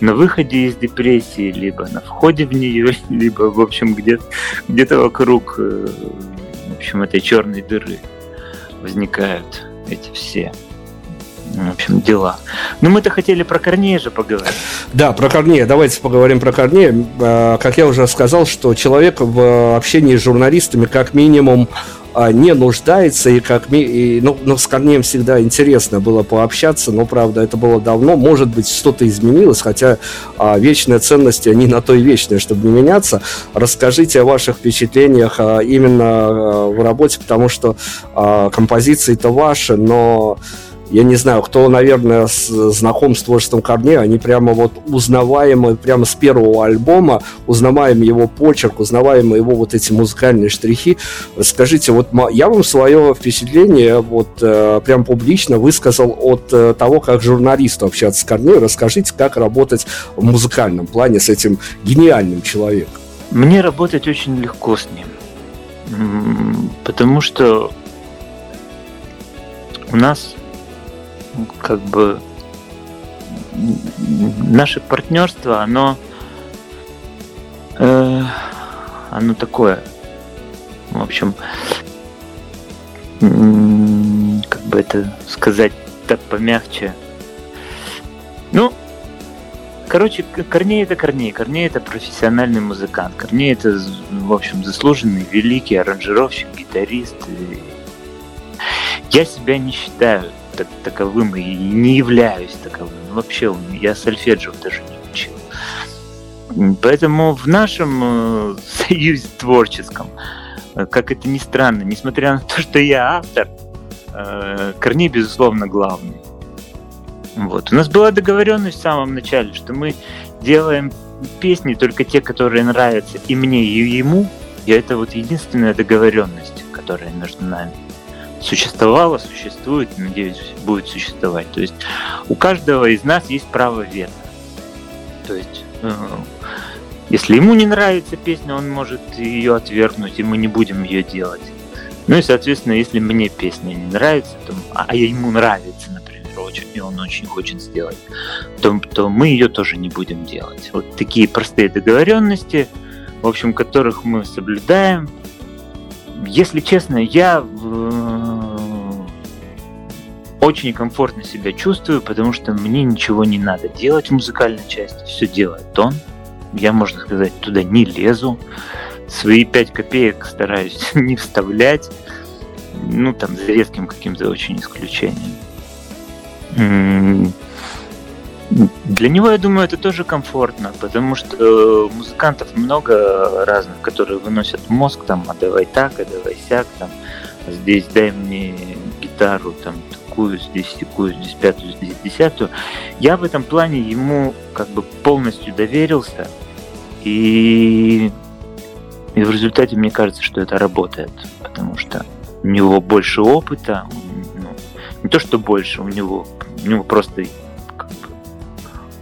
на выходе из депрессии, либо на входе в нее, либо, в общем, где-то где вокруг э, в общем, этой черной дыры возникают эти все в общем, дела. Но мы-то хотели про Корнея же поговорить. Да, про Корнея. Давайте поговорим про Корнея. А, как я уже сказал, что человек в общении с журналистами как минимум а, не нуждается, и как и, ну, ну, с Корнеем всегда интересно было пообщаться, но, правда, это было давно, может быть, что-то изменилось, хотя а, вечные ценности, они на то и вечные, чтобы не меняться. Расскажите о ваших впечатлениях а, именно а, в работе, потому что а, композиции-то ваши, но я не знаю, кто, наверное, с, знаком с творчеством Корнея, они прямо вот узнаваемы прямо с первого альбома, узнаваем его почерк, узнаваем его вот эти музыкальные штрихи. Скажите, вот я вам свое впечатление вот э, прям публично высказал от э, того, как журналисту общаться с Корнеем. Расскажите, как работать в музыкальном плане с этим гениальным человеком. Мне работать очень легко с ним. Потому что у нас как бы наше партнерство, оно, э, оно такое, в общем, как бы это сказать так помягче. Ну, короче, Корней это Корней. Корней это профессиональный музыкант. Корней это, в общем, заслуженный великий аранжировщик, гитарист. Я себя не считаю так, таковым и не являюсь таковым. Вообще, я сольфеджио даже не учил. Поэтому в нашем э, союзе творческом, э, как это ни странно, несмотря на то, что я автор, э, Корней, безусловно, главный. Вот. У нас была договоренность в самом начале, что мы делаем песни только те, которые нравятся и мне, и ему. И это вот единственная договоренность, которая между нами существовала, существует, надеюсь, будет существовать. То есть у каждого из нас есть право вето. То есть э, если ему не нравится песня, он может ее отвергнуть, и мы не будем ее делать. Ну и, соответственно, если мне песня не нравится, то, а ему нравится, например, очень, и он очень хочет сделать, то, то мы ее тоже не будем делать. Вот такие простые договоренности, в общем, которых мы соблюдаем, если честно, я очень комфортно себя чувствую, потому что мне ничего не надо делать в музыкальной части. Все делает он. Я, можно сказать, туда не лезу. Свои пять копеек стараюсь не вставлять. Ну, там, за редким каким-то очень исключением. Для него, я думаю, это тоже комфортно, потому что музыкантов много разных, которые выносят мозг, там, а давай так, а давай сяк, там, здесь дай мне гитару, там, такую, здесь такую, здесь пятую, здесь десятую. Я в этом плане ему как бы полностью доверился, и, и в результате мне кажется, что это работает, потому что у него больше опыта, ну, не то что больше, у него, у него просто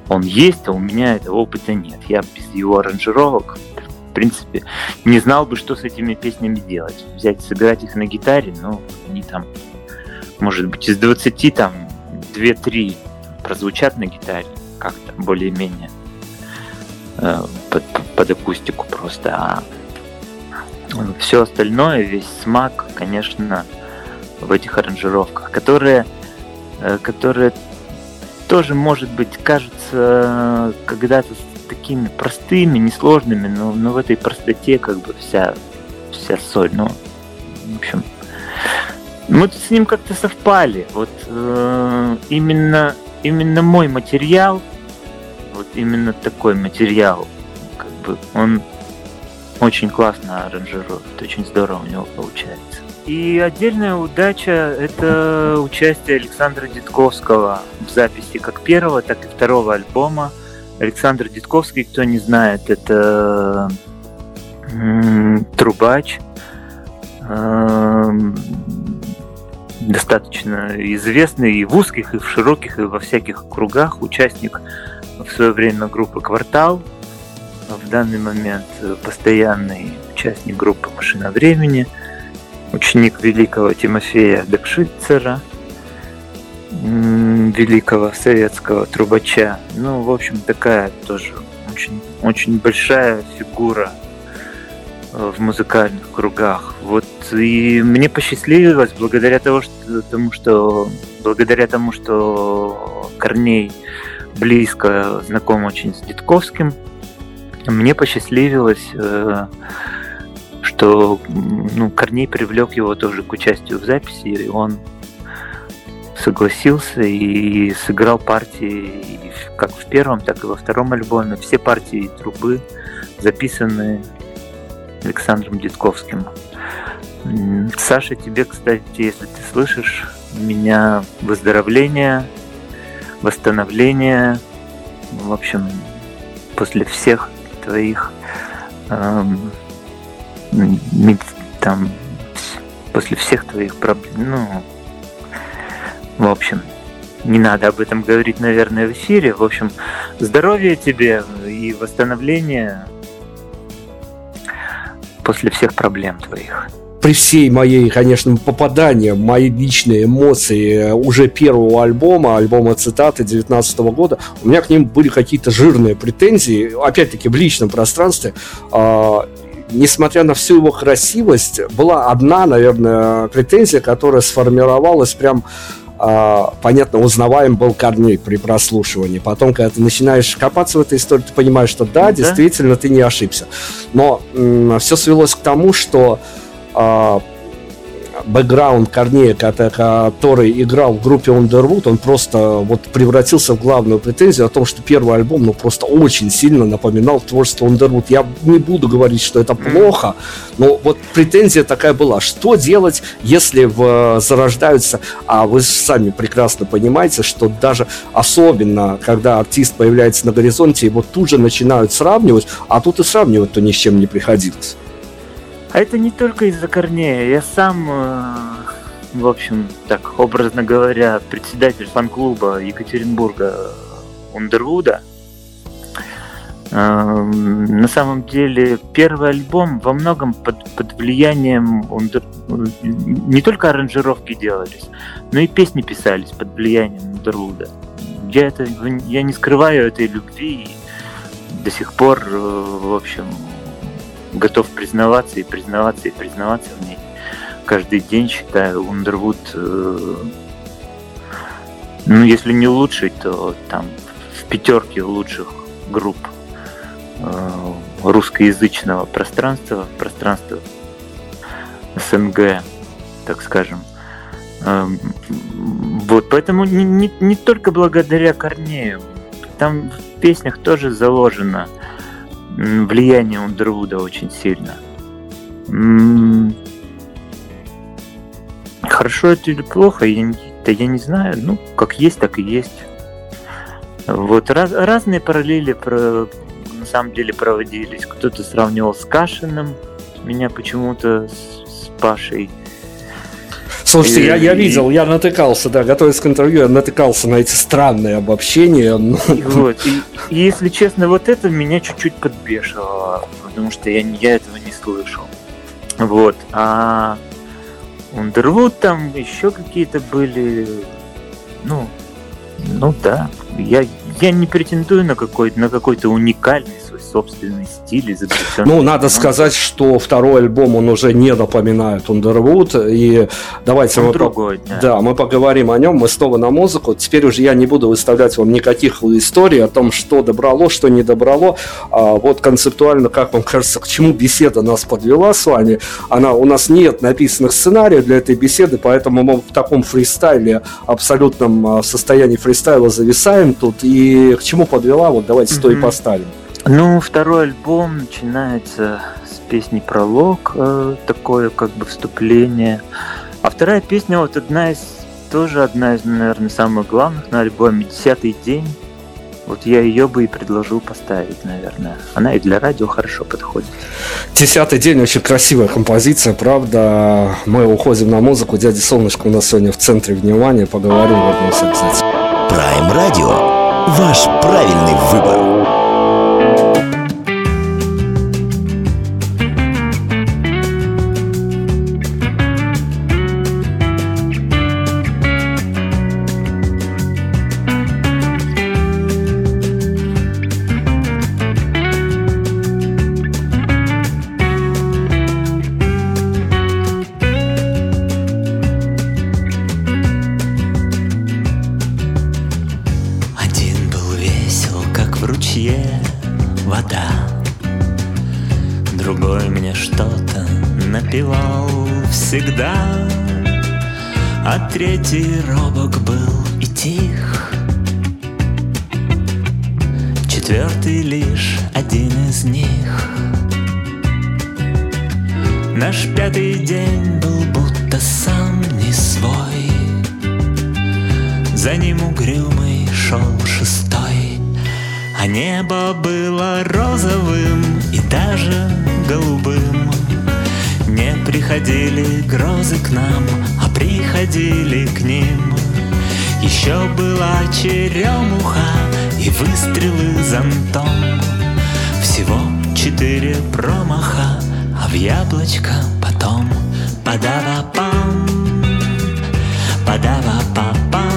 он есть, а у меня этого опыта нет. Я без его аранжировок, в принципе, не знал бы, что с этими песнями делать. Взять, сыграть их на гитаре, ну, они там, может быть, из 20 там 2-3 прозвучат на гитаре как-то более-менее э, под, под акустику просто. А все остальное, весь смак, конечно, в этих аранжировках, которые, э, которые тоже, может быть, кажется когда-то такими простыми, несложными, но, но в этой простоте как бы вся, вся соль. Ну, в общем, мы с ним как-то совпали. Вот э, именно, именно мой материал, вот именно такой материал, как бы он очень классно аранжирует, очень здорово у него получается. И отдельная удача – это участие Александра Дитковского в записи как первого, так и второго альбома. Александр Дитковский, кто не знает, это трубач, эм, достаточно известный и в узких, и в широких, и во всяких кругах, участник в свое время группы «Квартал», в данный момент постоянный участник группы «Машина времени», ученик великого Тимофея Декшицера, великого советского трубача. Ну, в общем, такая тоже очень, очень большая фигура в музыкальных кругах. Вот и мне посчастливилось благодаря того, что, тому, что благодаря тому, что Корней близко знаком очень с Дитковским, мне посчастливилось э, что ну, Корней привлек его тоже к участию в записи, и он согласился и сыграл партии как в первом, так и во втором альбоме. Все партии трубы записаны Александром Дедковским. Саша, тебе, кстати, если ты слышишь, меня выздоровление, восстановление. В общем, после всех твоих эм, там после всех твоих проблем, ну, в общем, не надо об этом говорить, наверное, в эфире. В общем, здоровья тебе и восстановления после всех проблем твоих при всей моей, конечно, попадании, мои личные эмоции уже первого альбома, альбома цитаты 19 года, у меня к ним были какие-то жирные претензии, опять-таки в личном пространстве. А, несмотря на всю его красивость, была одна, наверное, претензия, которая сформировалась прям понятно, узнаваем был Корней при прослушивании. Потом, когда ты начинаешь копаться в этой истории, ты понимаешь, что да, да? действительно, ты не ошибся. Но все свелось к тому, что а, бэкграунд Корнея, который играл в группе Underwood, он просто вот превратился в главную претензию о том, что первый альбом, ну, просто очень сильно напоминал творчество Underwood. Я не буду говорить, что это плохо, но вот претензия такая была. Что делать, если в, зарождаются, а вы сами прекрасно понимаете, что даже особенно, когда артист появляется на горизонте, его тут же начинают сравнивать, а тут и сравнивать-то ни с чем не приходилось. А это не только из-за Корнея. Я сам, э, в общем, так образно говоря, председатель фан-клуба Екатеринбурга Ундервуда. Э, на самом деле первый альбом во многом под, под влиянием Ундер... не только аранжировки делались, но и песни писались под влиянием Ундервуда. Я, это, я не скрываю этой любви и до сих пор, э, в общем, готов признаваться и признаваться и признаваться в ней. Каждый день считаю Ундервуд, э, ну если не лучший, то там в пятерке лучших групп э, русскоязычного пространства, пространства СНГ, так скажем. Э, вот, поэтому не, не, не только благодаря Корнею, там в песнях тоже заложено – влияние Ундервуда очень сильно. Хорошо это или плохо, я, да я не знаю. Ну, как есть, так и есть. Вот раз, разные параллели про, на самом деле проводились. Кто-то сравнивал с Кашиным, меня почему-то с, с Пашей Слушайте, и, я, я видел, я натыкался, да, готовясь к интервью, я натыкался на эти странные обобщения. И вот, и, и если честно, вот это меня чуть-чуть подбешивало, потому что я, я этого не слышал. Вот, а Underwood там еще какие-то были, ну, ну да, я, я не претендую на какой-то на какой-то уникальный собственный стиль изобретенный. Ну, надо сказать, что второй альбом, он уже не напоминает Underwood, и давайте он мы... другой, по... да. да, мы поговорим о нем, мы снова на музыку. Теперь уже я не буду выставлять вам никаких историй о том, что добрало, что не добрало. А вот концептуально, как вам кажется, к чему беседа нас подвела с вами, она, у нас нет написанных сценариев для этой беседы, поэтому мы в таком фристайле, абсолютном а, состоянии фристайла зависаем тут, и к чему подвела, вот давайте mm-hmm. стой поставим. Ну, второй альбом начинается с песни «Пролог», э, такое как бы вступление. А вторая песня, вот одна из, тоже одна из, наверное, самых главных на альбоме «Десятый день». Вот я ее бы и предложил поставить, наверное. Она и для радио хорошо подходит. Десятый день очень красивая композиция, правда. Мы уходим на музыку. Дядя Солнышко у нас сегодня в центре внимания. Поговорим, вернемся обязательно. Prime Radio. Ваш правильный выбор. Четвертый лишь один из них. Наш пятый день был будто сам не свой. За ним угрюмый шел шестой. А небо было розовым и даже голубым. Не приходили грозы к нам, а приходили к ним. Еще была черемуха и выстрелы зонтом Всего четыре промаха, а в яблочко потом Падава-пам, падава-па-пам, падава-па-ба-па-ба-пам.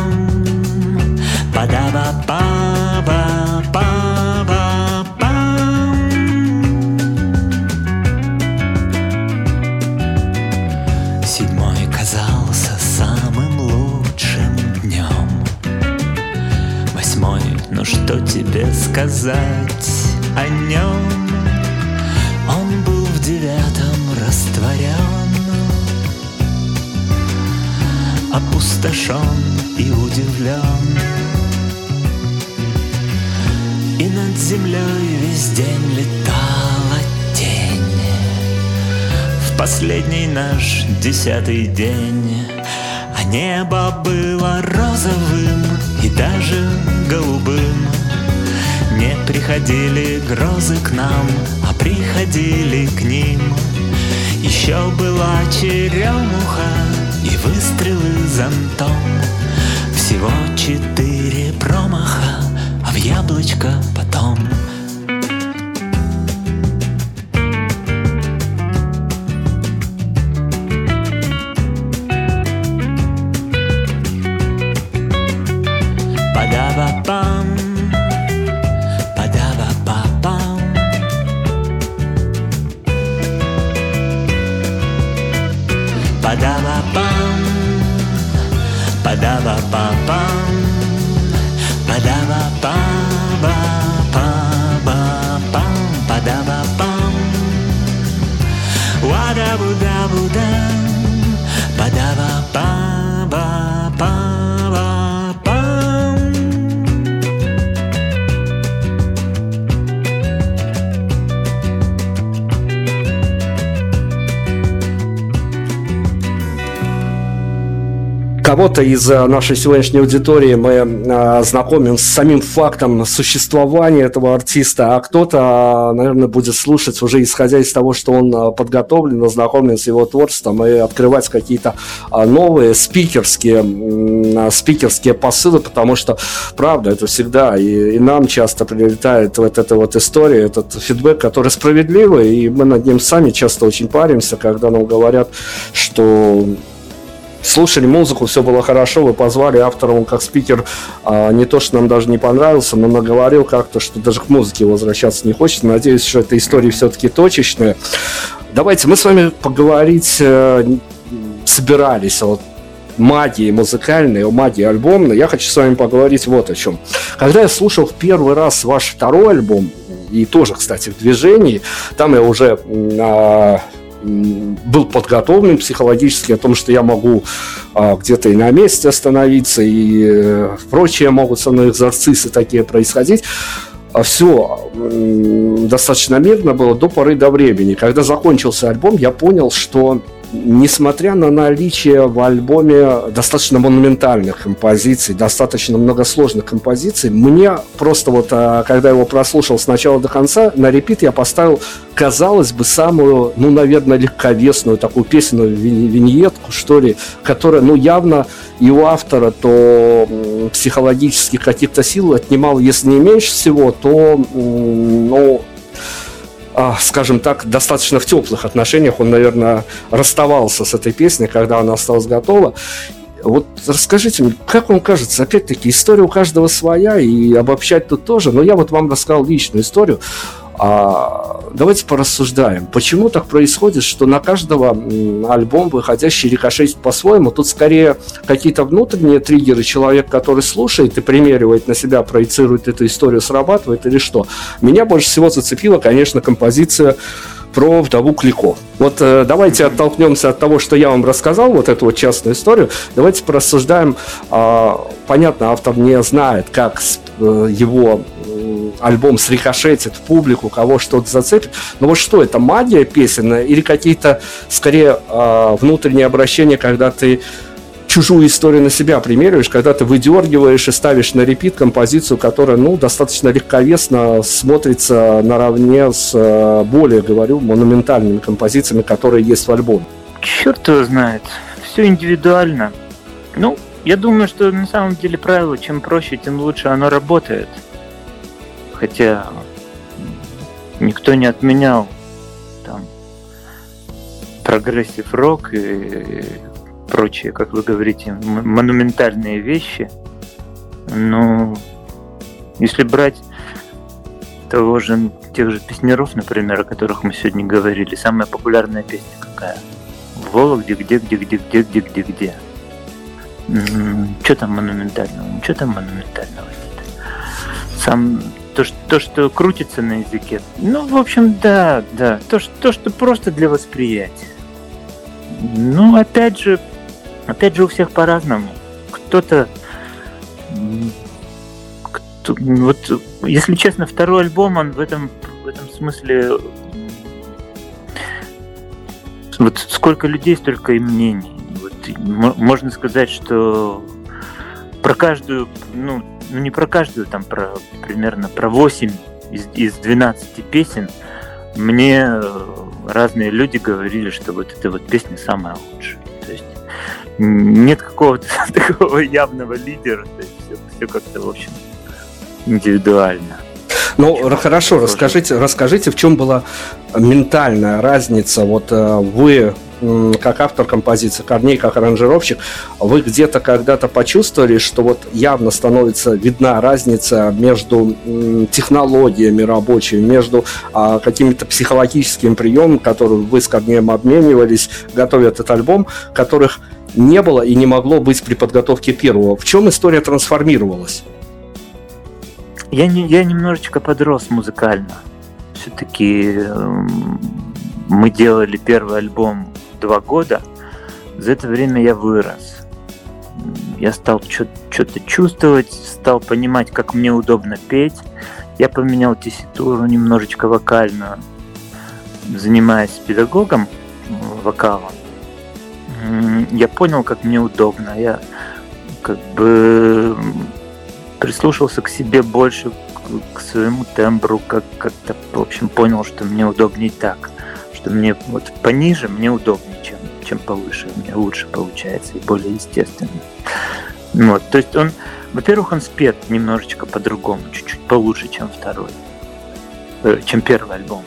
Сказать о нем? Он был в девятом растворен, опустошен и удивлен. И над землей весь день летала тень. В последний наш десятый день А небо было розовым и даже голубым Не приходили грозы к нам, а приходили к ним. Еще была черемуха и выстрелы зонтом. Всего четыре промаха, а в яблочко потом Кого-то из э, нашей сегодняшней аудитории мы э, знакомим с самим фактом существования этого артиста, а кто-то, э, наверное, будет слушать уже исходя из того, что он подготовлен, ознакомлен с его творчеством и открывать какие-то новые спикерские, спикерские посылы, потому что, правда, это всегда и, и нам часто прилетает вот эта вот история, этот фидбэк, который справедливый, и мы над ним сами часто очень паримся, когда нам говорят, что слушали музыку, все было хорошо, вы позвали автора, он как спикер а, не то, что нам даже не понравился, но наговорил как-то, что даже к музыке возвращаться не хочется. Надеюсь, что эта история все-таки точечная. Давайте мы с вами поговорить э, собирались о магии музыкальной, о магии альбомной. Я хочу с вами поговорить вот о чем. Когда я слушал в первый раз ваш второй альбом, и тоже, кстати, в движении, там я уже а, был подготовлен психологически о том, что я могу а, где-то и на месте остановиться, и э, прочие могут со мной экзорцисы такие происходить. Все достаточно мирно было до поры до времени. Когда закончился альбом, я понял, что несмотря на наличие в альбоме достаточно монументальных композиций, достаточно многосложных композиций, мне просто вот, а, когда его прослушал с начала до конца, на репит я поставил, казалось бы, самую, ну, наверное, легковесную такую песенную виньетку, что ли, которая, ну, явно и у автора то психологических каких-то сил отнимал, если не меньше всего, то, ну, скажем так, достаточно в теплых отношениях. Он, наверное, расставался с этой песней, когда она осталась готова. Вот расскажите мне, как вам кажется, опять-таки, история у каждого своя, и обобщать тут тоже, но я вот вам рассказал личную историю. А, давайте порассуждаем, почему так происходит, что на каждого альбом выходящий рикошетит по-своему. Тут скорее какие-то внутренние триггеры, человек, который слушает и примеривает на себя, проецирует эту историю, срабатывает или что. Меня больше всего зацепила, конечно, композиция про вдову Клико. Вот э, давайте оттолкнемся от того, что я вам рассказал, вот эту вот частную историю. Давайте порассуждаем. А, понятно, автор не знает, как э, его м, альбом срикошетит в публику, кого что-то зацепит. Но вот что это, магия песенная или какие-то, скорее, а, внутренние обращения, когда ты чужую историю на себя примериваешь, когда ты выдергиваешь и ставишь на репит композицию, которая, ну, достаточно легковесно смотрится наравне с э, более, говорю, монументальными композициями, которые есть в альбоме. Черт его знает. Все индивидуально. Ну, я думаю, что на самом деле правило, чем проще, тем лучше оно работает. Хотя никто не отменял там прогрессив рок и прочие, как вы говорите, монументальные вещи. Но если брать того же, тех же песнеров, например, о которых мы сегодня говорили, самая популярная песня какая? Вологде, где, где, где, где, где, где, где. Что там монументального? Ничего там монументального нет. Сам то, что, то, что крутится на языке. Ну, в общем, да, да. То, что, то, что просто для восприятия. Ну, опять же, опять же, у всех по-разному. Кто-то кто, вот, если честно, второй альбом, он в этом, в этом смысле вот сколько людей, столько и мнений. Можно сказать, что про каждую, ну, ну не про каждую, там про примерно про 8 из, из 12 песен мне разные люди говорили, что вот эта вот песня самая лучшая. То есть нет какого-то такого явного лидера, то есть все, все как-то, в общем, индивидуально. Ну, хорошо, расскажите, расскажите, в чем была ментальная разница. Вот э, вы как автор композиции, Корней как аранжировщик, вы где-то когда-то почувствовали, что вот явно становится видна разница между технологиями рабочими, между а, какими-то психологическими приемами, которые вы с Корнеем обменивались, готовя этот альбом, которых не было и не могло быть при подготовке первого. В чем история трансформировалась? Я, не, я немножечко подрос музыкально. Все-таки э, мы делали первый альбом два года. За это время я вырос. Я стал что-то чувствовать, стал понимать, как мне удобно петь. Я поменял тесситуру немножечко вокальную, занимаясь педагогом вокалом. Я понял, как мне удобно. Я как бы прислушался к себе больше, к своему тембру, как как-то, в общем, понял, что мне удобнее так что мне вот пониже мне удобнее, чем, чем повыше. Меня лучше получается и более естественно. Вот, то есть он, во-первых, он спет немножечко по-другому, чуть-чуть получше, чем второй, э, чем первый альбом.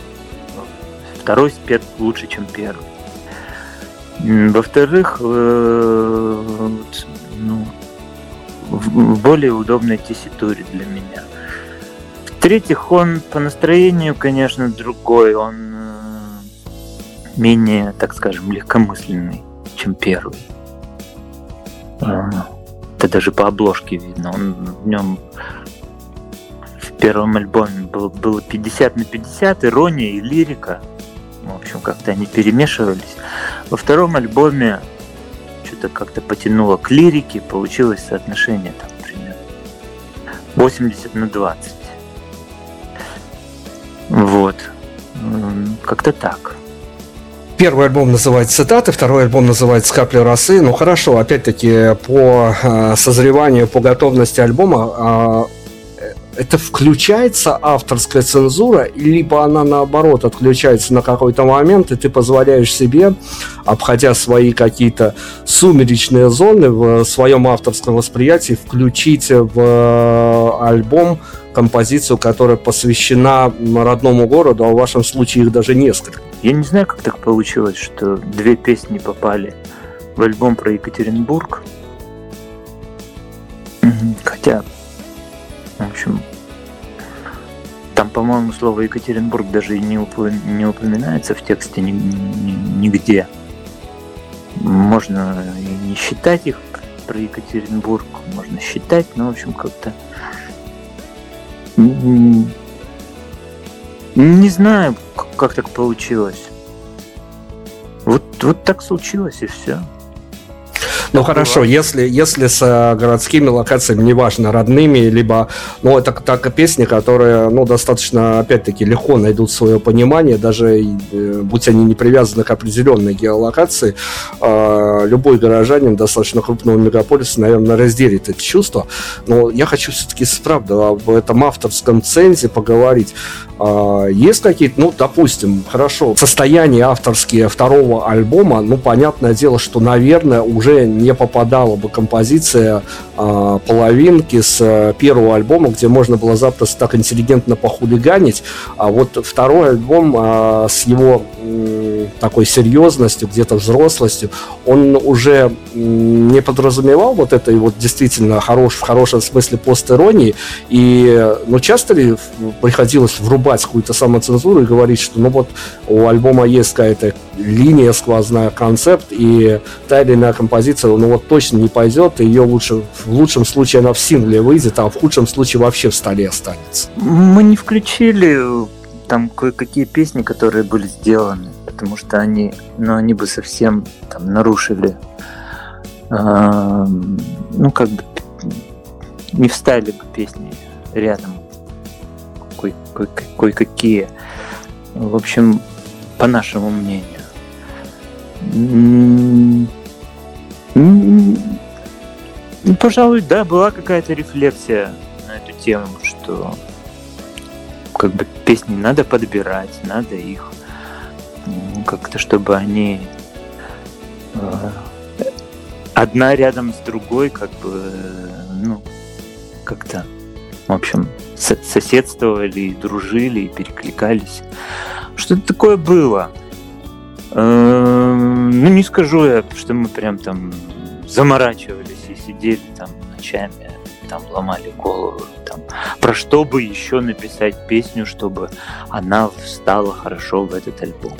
Второй спет лучше, чем первый. Во-вторых, э, ну, в более удобной тесситуре для меня. В-третьих, он по настроению, конечно, другой. Он менее, так скажем, легкомысленный, чем первый. А, это даже по обложке видно. Он в нем в первом альбоме было, было 50 на 50, ирония и лирика. В общем, как-то они перемешивались. Во втором альбоме что-то как-то потянуло к лирике, получилось соотношение там примерно 80 на 20. Вот. Как-то так. Первый альбом называется «Цитаты», второй альбом называется «Капля росы». Ну хорошо, опять-таки по э, созреванию, по готовности альбома э, это включается авторская цензура, либо она наоборот отключается на какой-то момент, и ты позволяешь себе, обходя свои какие-то сумеречные зоны в своем авторском восприятии, включить в э, альбом композицию, которая посвящена родному городу, а в вашем случае их даже несколько. Я не знаю, как так получилось, что две песни попали в альбом про Екатеринбург. Хотя, в общем, там, по-моему, слово Екатеринбург даже не, упо- не упоминается в тексте ни- ни- нигде. Можно и не считать их про Екатеринбург, можно считать, но, в общем, как-то не знаю, как так получилось. Вот, вот так случилось и все. Ну хорошо, если, если с э, городскими локациями, неважно, родными, либо, ну, это так песни, которые, ну, достаточно, опять-таки, легко найдут свое понимание, даже э, будь они не привязаны к определенной геолокации, э, любой горожанин достаточно крупного мегаполиса, наверное, разделит эти чувства. Но я хочу все-таки, правда, об этом авторском цензе поговорить. А, есть какие-то, ну, допустим, хорошо, состояние авторские второго альбома, ну, понятное дело, что, наверное, уже не попадала бы композиция э, половинки с э, первого альбома, где можно было запросто так интеллигентно похулиганить, а вот второй альбом э, с его такой серьезностью, где-то взрослостью, он уже не подразумевал вот этой вот действительно хорош, в хорошем смысле постеронии, и, ну, часто ли приходилось врубать какую-то самоцензуру и говорить, что, ну, вот у альбома есть какая-то линия сквозная, концепт, и та или иная композиция, ну вот точно не пойдет, и ее лучше, в лучшем случае она в сингле выйдет, а в худшем случае вообще в столе останется. Мы не включили там кое-какие песни, которые были сделаны, потому что они, ну, они бы совсем там нарушили, э, ну, как бы не встали бы песни рядом кое-какие. В общем, по нашему мнению. Ну, пожалуй, да, была какая-то рефлексия на эту тему, что как бы песни надо подбирать, надо их как-то, чтобы они э, одна рядом с другой, как бы, ну, как-то, в общем, соседствовали, и дружили, и перекликались. Что-то такое было. Эм, ну, не скажу я, что мы прям там заморачивались сидели там ночами, там ломали голову, там, про что бы еще написать песню, чтобы она встала хорошо в этот альбом.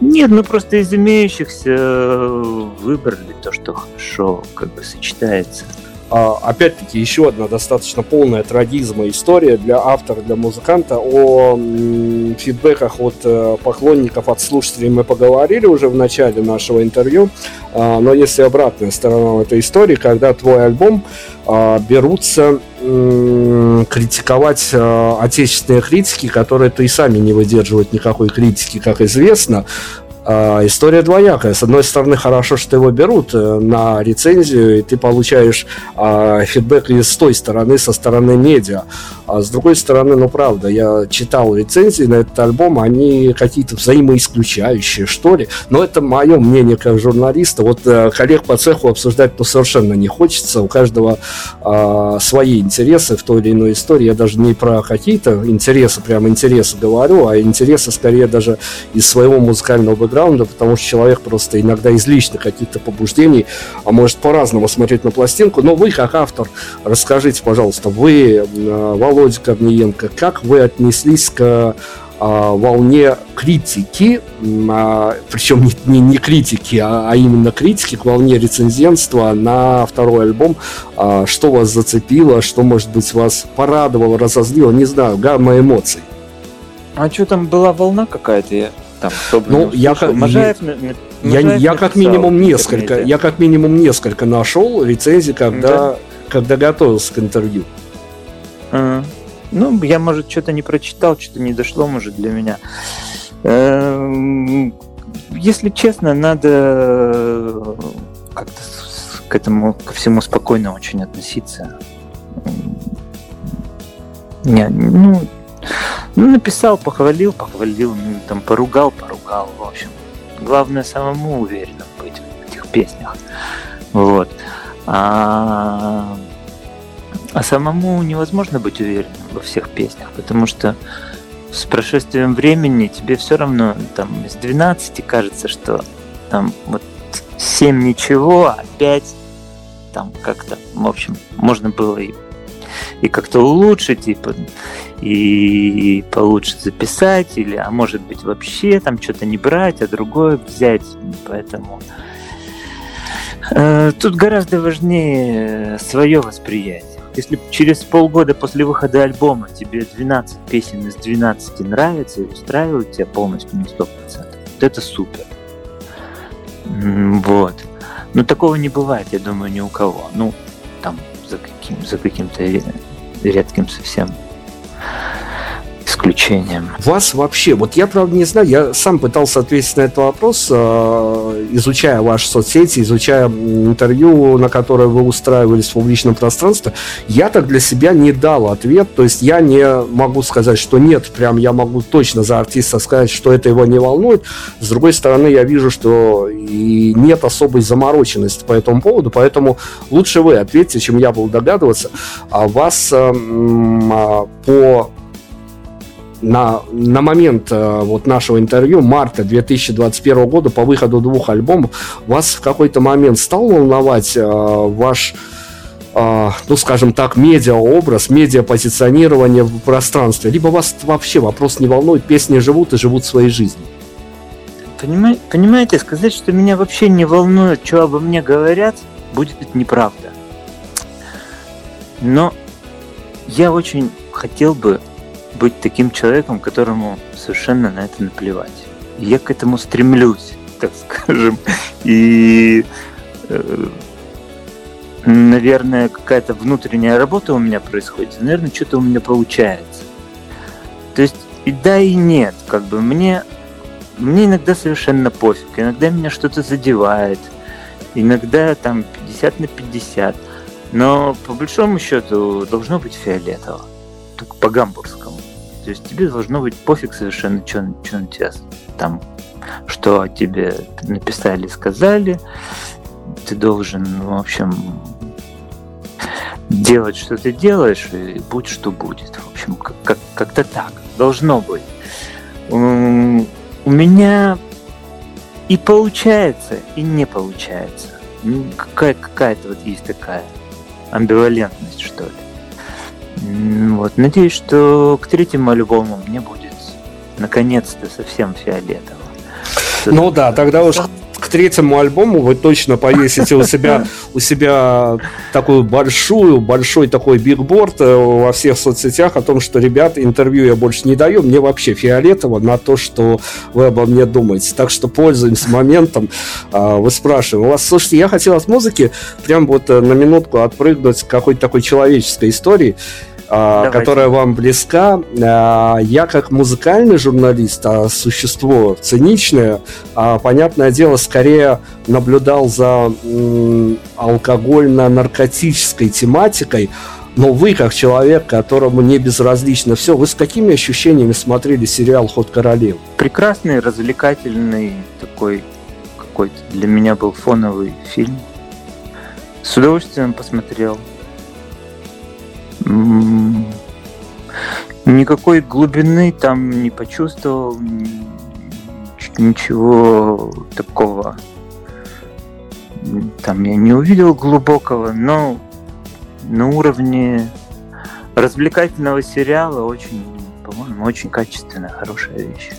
Нет, мы просто из имеющихся выбрали то, что хорошо как бы сочетается. А, опять-таки, еще одна достаточно полная трагизма история для автора, для музыканта. О фидбэках от э, поклонников, от слушателей мы поговорили уже в начале нашего интервью. А, но если обратная сторона этой истории, когда твой альбом а, берутся критиковать отечественные критики, которые то и сами не выдерживают никакой критики, как известно, история двоякая. С одной стороны, хорошо, что его берут э, на рецензию, и ты получаешь э, фидбэк и с той стороны, со стороны медиа. А с другой стороны, ну правда, я читал рецензии на этот альбом, они какие-то взаимоисключающие, что ли. Но это мое мнение как журналиста. Вот э, коллег по цеху обсуждать ну, совершенно не хочется. У каждого э, свои интересы в той или иной истории. Я даже не про какие-то интересы, прям интересы говорю, а интересы скорее даже из своего музыкального бэкграунда, потому что человек просто иногда из личных каких-то побуждений, а может по-разному смотреть на пластинку. Но вы, как автор, расскажите, пожалуйста, вы, Володя Корниенко, как вы отнеслись к а, волне критики, а, причем не, не, не критики, а, а именно критики к волне рецензентства на второй альбом. А, что вас зацепило, что, может быть, вас порадовало, разозлило, не знаю, гамма эмоций. А что там была волна какая-то? Я там ну, я, как, Можаев, я, я, как минимум несколько, я как минимум несколько нашел рецензий, когда, да? когда готовился к интервью. А, ну, я, может, что-то не прочитал, что-то не дошло, может, для меня. Эм, если честно, надо как-то к этому, ко всему спокойно очень относиться. Не, ну, ну, написал, похвалил, похвалил, ну, там, поругал, поругал, в общем. Главное, самому уверенным быть в этих песнях. Вот. А, а самому невозможно быть уверенным во всех песнях, потому что с прошествием времени тебе все равно там из 12 кажется, что там вот 7 ничего, а 5 там как-то, в общем, можно было и, и как-то улучшить, и и получше записать, или, а может быть, вообще там что-то не брать, а другое взять. Поэтому э, тут гораздо важнее свое восприятие. Если через полгода после выхода альбома тебе 12 песен из 12 нравится и устраивают тебя полностью на 100%, вот это супер. Вот. Ну, такого не бывает, я думаю, ни у кого. Ну, там, за, каким, за каким-то редким совсем исключением. Вас вообще, вот я правда не знаю, я сам пытался ответить на этот вопрос, э, изучая ваши соцсети, изучая интервью, на которое вы устраивались в публичном пространстве, я так для себя не дал ответ, то есть я не могу сказать, что нет, прям я могу точно за артиста сказать, что это его не волнует. С другой стороны, я вижу, что и нет особой замороченности по этому поводу, поэтому лучше вы ответьте, чем я буду догадываться. А вас э, э, по на, на момент э, вот нашего интервью, марта 2021 года, по выходу двух альбомов, вас в какой-то момент стал волновать э, ваш, э, ну, скажем так, медиа-образ, медиа-позиционирование в пространстве? Либо вас вообще вопрос не волнует, песни живут и живут своей жизнью? Понимаете, сказать, что меня вообще не волнует, что обо мне говорят, будет неправда. Но я очень хотел бы быть таким человеком, которому совершенно на это наплевать. И я к этому стремлюсь, так скажем. И, э, наверное, какая-то внутренняя работа у меня происходит. Наверное, что-то у меня получается. То есть и да, и нет. Как бы мне, мне иногда совершенно пофиг. Иногда меня что-то задевает. Иногда там 50 на 50. Но по большому счету должно быть фиолетово. Только по-гамбургскому. То есть тебе должно быть пофиг совершенно, что, что на тебя там, что тебе написали, сказали. Ты должен, в общем, делать, что ты делаешь, и будь что будет. В общем, как- как- как-то так. Должно быть. У меня и получается, и не получается. Какая- какая-то вот есть такая амбивалентность, что ли. Вот. Надеюсь, что к третьему альбому мне будет наконец-то совсем фиолетово. Ну да, тогда уж к третьему альбому вы точно повесите у себя у себя такую большую, большой такой бигборд э, во всех соцсетях о том, что, ребят, интервью я больше не даю, мне вообще фиолетово на то, что вы обо мне думаете. Так что пользуемся моментом. А, вы спрашиваете. У вас, слушайте, я хотел от музыки прям вот э, на минутку отпрыгнуть к какой-то такой человеческой истории. А, Давайте. которая вам близка. А, Я как музыкальный журналист, а существо циничное, а, понятное дело, скорее наблюдал за алкогольно-наркотической тематикой. Но вы, как человек, которому не безразлично все, вы с какими ощущениями смотрели сериал «Ход королев»? Прекрасный, развлекательный такой какой-то для меня был фоновый фильм. С удовольствием посмотрел. Никакой глубины там не почувствовал, ничего такого. Там я не увидел глубокого, но на уровне развлекательного сериала очень, по-моему, очень качественная, хорошая вещь.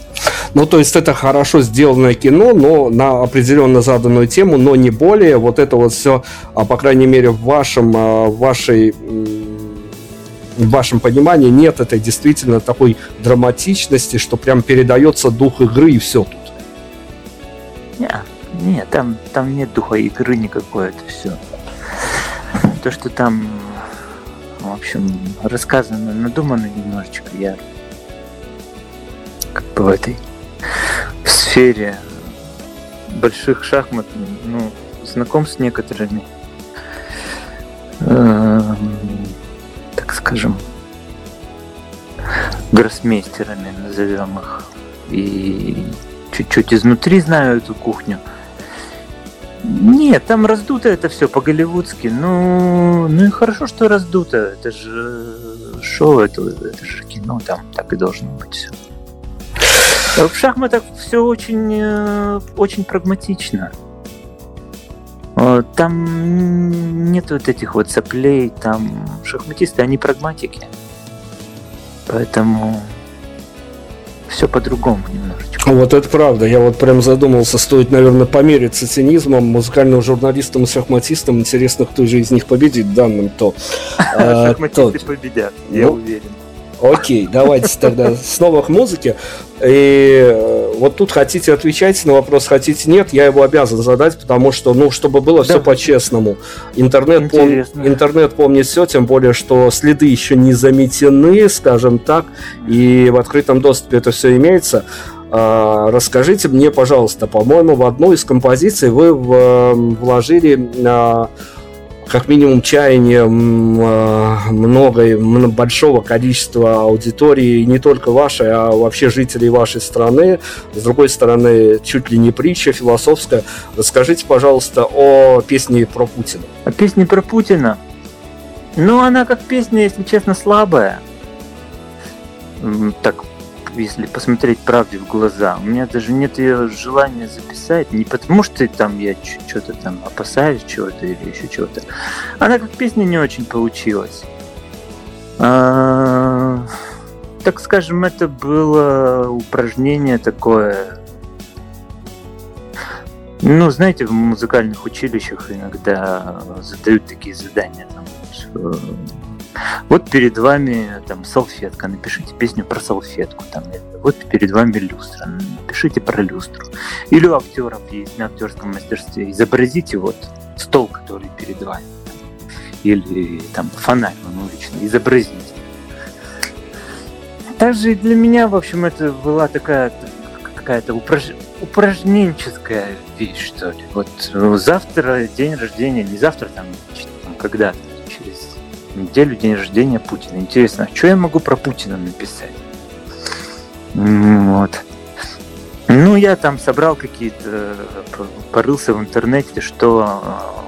Ну, то есть это хорошо сделанное кино, но на определенно заданную тему, но не более. Вот это вот все, а, по крайней мере, в вашем, а, в вашей в вашем понимании нет этой действительно такой драматичности, что прям передается дух игры и все тут. Не, не, там, там нет духа игры никакой, это все. То, что там, в общем, рассказано, надумано немножечко, я как бы в этой сфере больших шахмат, ну, знаком с некоторыми, эм, так скажем, гроссмейстерами, назовем их, и чуть-чуть изнутри знаю эту кухню. Нет, там раздуто это все по-голливудски. Ну, ну и хорошо, что раздуто. Это же шоу, это, это же кино, там так и должно быть. В шахматах все очень, э, очень прагматично. Э, Там нет вот этих вот соплей, там шахматисты, они прагматики. Поэтому все по-другому немножечко. Вот это правда. Я вот прям задумался, стоит, наверное, помериться цинизмом музыкальным журналистам и шахматистам. Интересно, кто же из них победит в данном то. а, Шахматисты победят, я Ну, уверен. Окей, давайте тогда снова к музыке. И э, вот тут хотите отвечать на вопрос, хотите нет, я его обязан задать, потому что, ну, чтобы было да. все по-честному. Интернет, пом... Интернет помнит все, тем более, что следы еще не заметены, скажем так, и в открытом доступе это все имеется. А, расскажите мне, пожалуйста, по-моему, в одну из композиций вы вложили а, как минимум чаяние а, много, большого количества аудитории, не только вашей, а вообще жителей вашей страны. С другой стороны, чуть ли не притча философская. Расскажите, пожалуйста, о песне про Путина. О песне про Путина? Ну, она как песня, если честно, слабая. Так если посмотреть правде в глаза. У меня даже нет ее желания записать, не потому что там я что-то там опасаюсь чего-то или еще чего-то. Она как песня не очень получилась. А, так скажем, это было упражнение такое. Ну, знаете, в музыкальных училищах иногда задают такие задания. Там, вот перед вами там салфетка, напишите песню про салфетку. Там, вот перед вами люстра, напишите про люстру. Или у актеров есть на актерском мастерстве. Изобразите вот стол, который перед вами. Или там фонарь вам уличный. Изобразите. Также для меня, в общем, это была такая какая-то упраж... упражненческая вещь, что ли. Вот завтра день рождения, не завтра, там когда-то неделю день рождения Путина. Интересно, что я могу про Путина написать? Вот. Ну, я там собрал какие-то, порылся в интернете, что,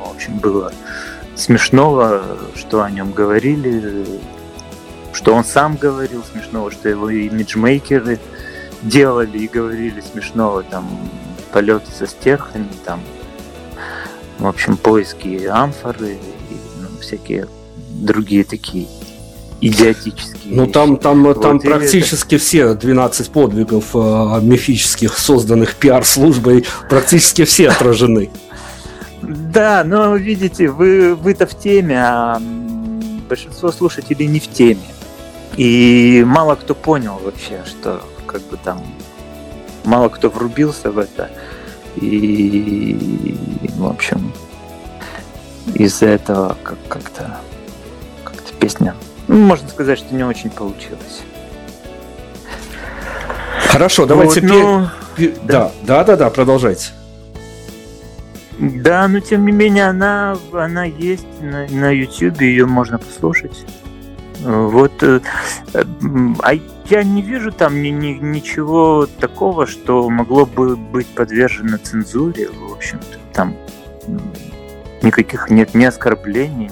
в общем, было смешного, что о нем говорили, что он сам говорил смешного, что его имиджмейкеры делали и говорили смешного, там, полеты со стерхами, там, в общем, поиски амфоры и ну, всякие другие такие идиотические. Ну там, там, вот, там практически это... все 12 подвигов э, мифических, созданных пиар-службой, практически все отражены. Да, но видите, вы, вы-то в теме, а большинство слушателей не в теме. И мало кто понял вообще, что как бы там мало кто врубился в это. И, в общем, из-за этого как- как-то песня. Ну, можно сказать, что не очень получилось. Хорошо, давайте вот, ну, да. да, да, да, продолжайте. Да, но тем не менее она, она есть на, на YouTube, ее можно послушать. Вот, э, а я не вижу там ни, ни, ничего такого, что могло бы быть подвержено цензуре, в общем-то. Там никаких нет ни оскорблений,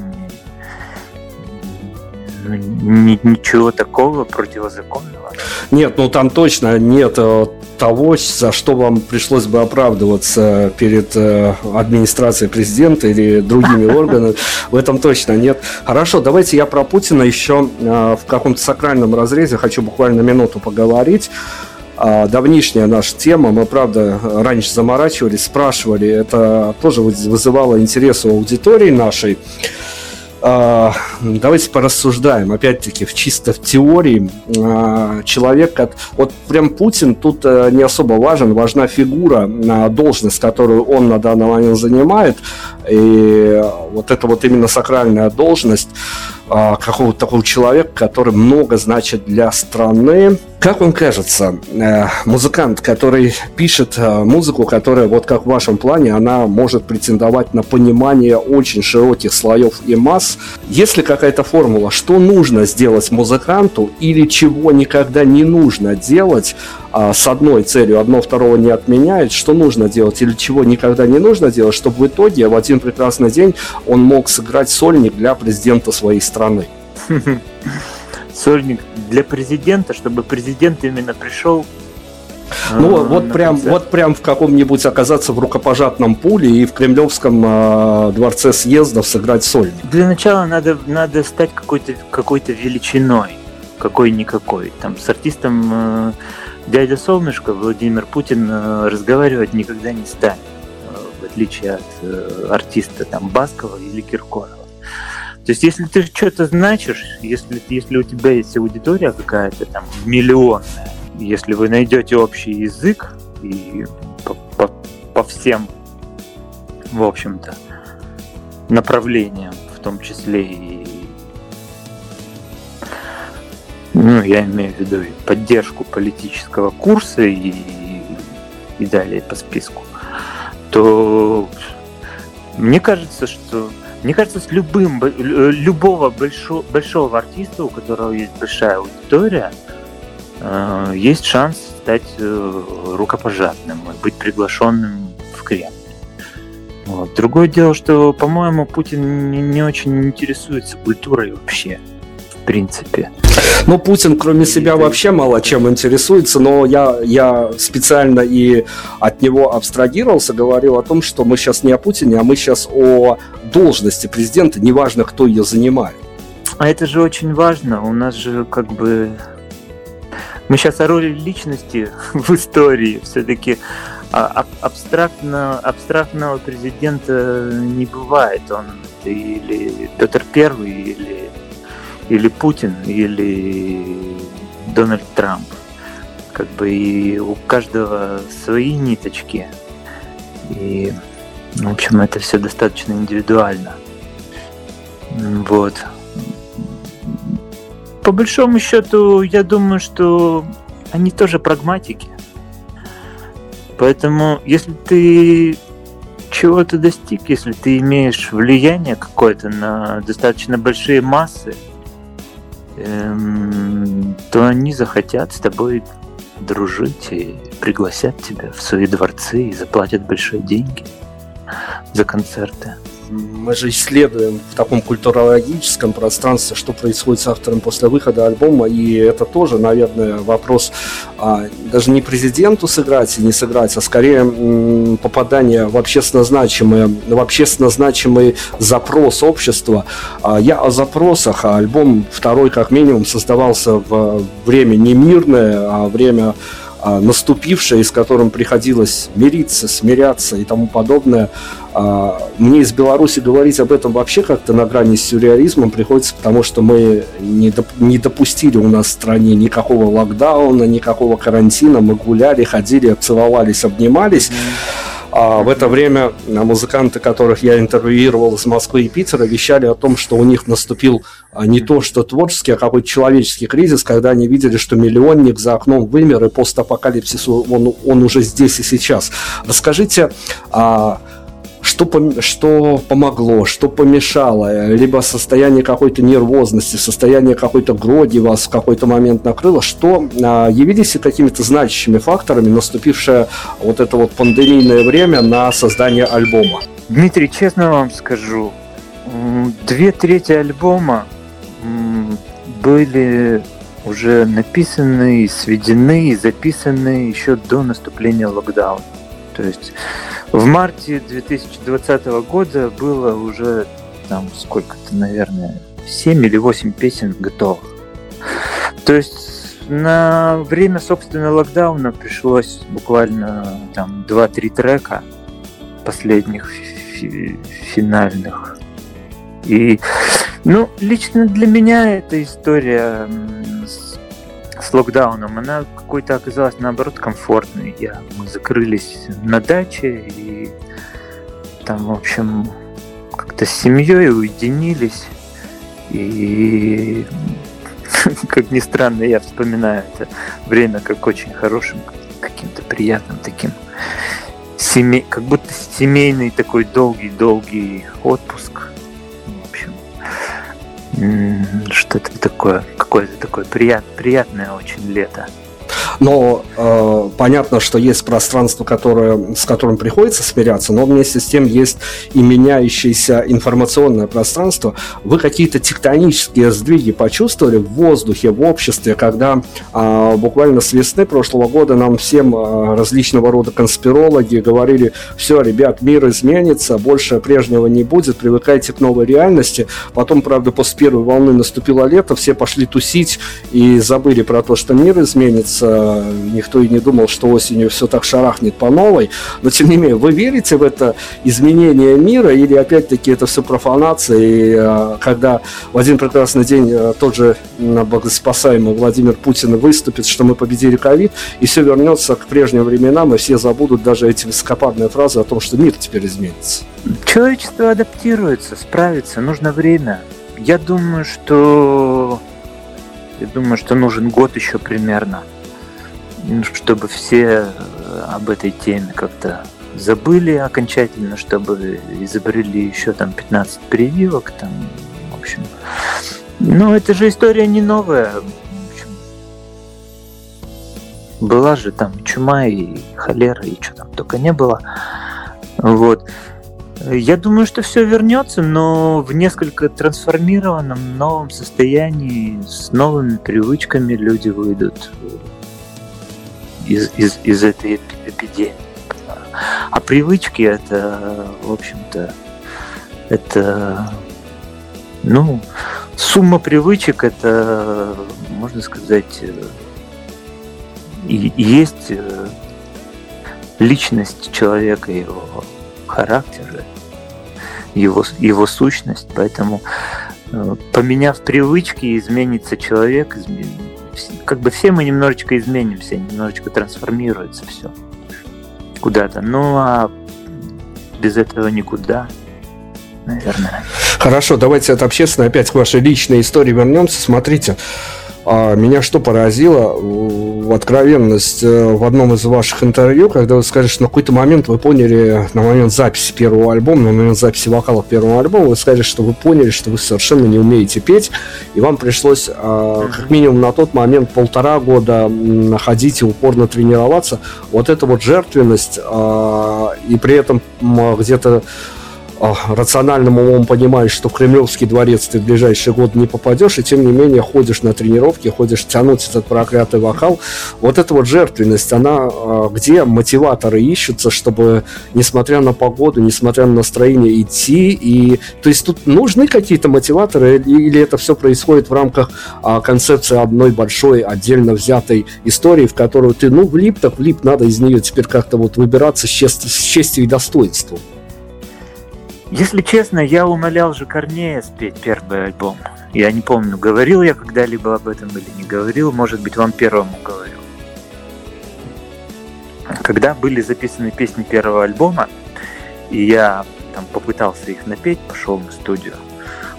ничего такого противозаконного. Нет, ну там точно нет э, того, за что вам пришлось бы оправдываться перед э, администрацией президента или другими органами. В этом точно нет. Хорошо, давайте я про Путина еще э, в каком-то сакральном разрезе хочу буквально минуту поговорить. А, давнишняя наша тема, мы, правда, раньше заморачивались, спрашивали, это тоже вызывало интерес у аудитории нашей. А, давайте порассуждаем, опять-таки, в чисто в теории. А, человек, как вот прям Путин тут э, не особо важен, важна фигура, должность, которую он на данный момент занимает, и вот это вот именно сакральная должность а, какого-то такого человека, который много значит для страны. Как вам кажется, э, музыкант, который пишет э, музыку, которая, вот как в вашем плане, она может претендовать на понимание очень широких слоев и масс, есть ли какая-то формула, что нужно сделать музыканту или чего никогда не нужно делать а, с одной целью, одно второго не отменяет, что нужно делать или чего никогда не нужно делать, чтобы в итоге в один прекрасный день он мог сыграть сольник для президента своей страны? Сольник для президента, чтобы президент именно пришел ну, а, вот прям, вот прям в каком-нибудь оказаться в рукопожатном пуле и в Кремлевском э, дворце съездов сыграть сольник. Для начала надо, надо стать какой-то какой величиной, какой-никакой. Там с артистом э, дядя Солнышко Владимир Путин э, разговаривать никогда не станет, э, в отличие от э, артиста там Баскова или Киркорова. То есть, если ты что-то значишь, если, если у тебя есть аудитория какая-то там миллионная, если вы найдете общий язык и по, по, по всем, в общем-то, направлениям, в том числе и ну, я имею в виду и поддержку политического курса и, и далее по списку, то мне кажется, что мне кажется, с любым любого большого, большого артиста, у которого есть большая аудитория, э, есть шанс стать э, рукопожатным и быть приглашенным в Кремль. Вот. Другое дело, что, по-моему, Путин не очень интересуется культурой вообще, в принципе. Ну, Путин, кроме себя, вообще мало чем интересуется, но я, я специально и от него абстрагировался, говорил о том, что мы сейчас не о Путине, а мы сейчас о должности президента, неважно, кто ее занимает. А это же очень важно. У нас же как бы... Мы сейчас о роли личности в истории. Все-таки а, абстрактно, абстрактного президента не бывает. Он или Петр Первый, или или Путин, или Дональд Трамп. Как бы и у каждого свои ниточки. И, в общем, это все достаточно индивидуально. Вот. По большому счету, я думаю, что они тоже прагматики. Поэтому, если ты чего-то достиг, если ты имеешь влияние какое-то на достаточно большие массы, эм, то они захотят с тобой дружить и пригласят тебя в свои дворцы и заплатят большие деньги за концерты мы же исследуем в таком культурологическом пространстве, что происходит с автором после выхода альбома, и это тоже, наверное, вопрос а, даже не президенту сыграть и не сыграть, а скорее м, попадание в общественно значимый, в общественно значимый запрос общества. А, я о запросах, а альбом второй как минимум создавался в время не мирное, а время а, наступившее, с которым приходилось мириться, смиряться и тому подобное. А, мне из Беларуси говорить об этом вообще как-то на грани с сюрреализмом приходится, потому что мы не допустили у нас в стране никакого локдауна, никакого карантина. Мы гуляли, ходили, целовались, обнимались. А в это время музыканты, которых я интервьюировал из Москвы и Питера, вещали о том, что у них наступил а, не то что творческий, а какой-то человеческий кризис, когда они видели, что миллионник за окном вымер, и постапокалипсис, он, он уже здесь и сейчас. Расскажите, а, что, пом- что помогло, что помешало, либо состояние какой-то нервозности, состояние какой-то гроди вас в какой-то момент накрыло, что а, явились какими-то значащими факторами наступившее вот это вот пандемийное время на создание альбома? Дмитрий, честно вам скажу, две трети альбома были уже написаны, сведены и записаны еще до наступления локдауна. То есть в марте 2020 года было уже там сколько-то, наверное, 7 или 8 песен готовых. То есть на время, собственно, локдауна пришлось буквально там 2-3 трека последних фи- финальных. И, ну, лично для меня эта история с локдауном, она какой-то оказалась наоборот комфортной. Я, мы закрылись на даче и там, в общем, как-то с семьей уединились. И как ни странно, я вспоминаю это время как очень хорошим, каким-то приятным таким семей, как будто семейный такой долгий-долгий отпуск что-то такое, какое-то такое прият, приятное очень лето. Но э, понятно, что есть пространство, которое, с которым приходится смиряться, но вместе с тем есть и меняющееся информационное пространство. Вы какие-то тектонические сдвиги почувствовали в воздухе, в обществе, когда э, буквально с весны прошлого года нам всем э, различного рода конспирологи говорили, все, ребят, мир изменится, больше прежнего не будет, привыкайте к новой реальности. Потом, правда, после первой волны наступило лето, все пошли тусить и забыли про то, что мир изменится никто и не думал, что осенью все так шарахнет по новой, но тем не менее, вы верите в это изменение мира или опять-таки это все профанация, и э, когда в один прекрасный день э, тот же богоспасаемый Владимир Путин выступит, что мы победили ковид, и все вернется к прежним временам, и все забудут даже эти высокопарные фразы о том, что мир теперь изменится? Человечество адаптируется, справится, нужно время. Я думаю, что я думаю, что нужен год еще примерно, чтобы все э, об этой теме как-то забыли окончательно, чтобы изобрели еще там 15 прививок, там, в общем. Но это же история не новая. Была же там чума и холера, и что там только не было. Вот. Я думаю, что все вернется, но в несколько трансформированном новом состоянии, с новыми привычками люди выйдут из, из, из этой эпидемии. А привычки это, в общем-то, это, ну, сумма привычек, это, можно сказать, и есть личность человека, его характер, его, его сущность. Поэтому, э, поменяв привычки, изменится человек, измен... как бы все мы немножечко изменимся, немножечко трансформируется все куда-то. Ну а без этого никуда, наверное. Хорошо, давайте от общественной опять к вашей личной истории вернемся. Смотрите, а меня что поразило, в откровенность э, в одном из ваших интервью, когда вы сказали, что на какой-то момент вы поняли, на момент записи первого альбома, на момент записи вокала первого альбома, вы сказали, что вы поняли, что вы совершенно не умеете петь, и вам пришлось mm как минимум на тот момент полтора года ходить и упорно тренироваться. Вот эта вот жертвенность, а, и при этом где-то рациональным умом понимаешь, что в Кремлевский дворец ты в ближайший год не попадешь, и тем не менее ходишь на тренировки, ходишь тянуть этот проклятый вокал. Вот эта вот жертвенность, она а, где мотиваторы ищутся, чтобы, несмотря на погоду, несмотря на настроение, идти. И, то есть тут нужны какие-то мотиваторы, или это все происходит в рамках а, концепции одной большой, отдельно взятой истории, в которую ты, ну, влип, так влип, надо из нее теперь как-то вот выбираться с, чест, с честью и достоинством. Если честно, я умолял же Корнея спеть первый альбом. Я не помню, говорил я когда-либо об этом или не говорил, может быть, вам первому говорил. Когда были записаны песни первого альбома, и я там попытался их напеть, пошел на студию.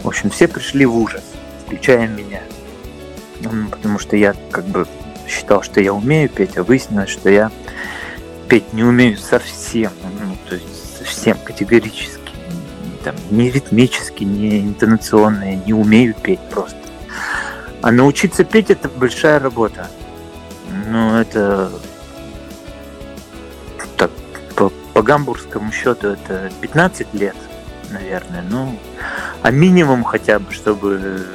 В общем, все пришли в ужас, включая меня. Ну, потому что я как бы считал, что я умею петь, а выяснилось, что я петь не умею совсем. Ну, то есть совсем категорически там, не ритмически, не интонационные, не умею петь просто. А научиться петь это большая работа. Ну, это так, по, по гамбургскому счету это 15 лет, наверное. Ну, а минимум хотя бы, чтобы,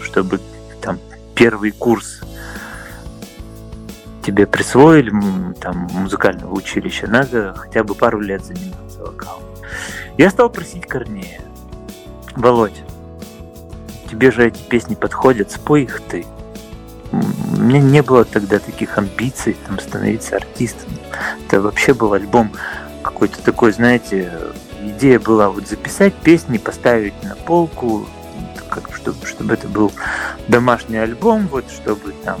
чтобы там первый курс тебе присвоили там музыкального училища, надо хотя бы пару лет заниматься вокалом. Я стал просить Корнея. Володь, тебе же эти песни подходят, спой их ты. У меня не было тогда таких амбиций там становиться артистом. Это вообще был альбом какой-то такой, знаете, идея была вот записать песни, поставить на полку, как, чтобы, чтобы это был домашний альбом, вот чтобы там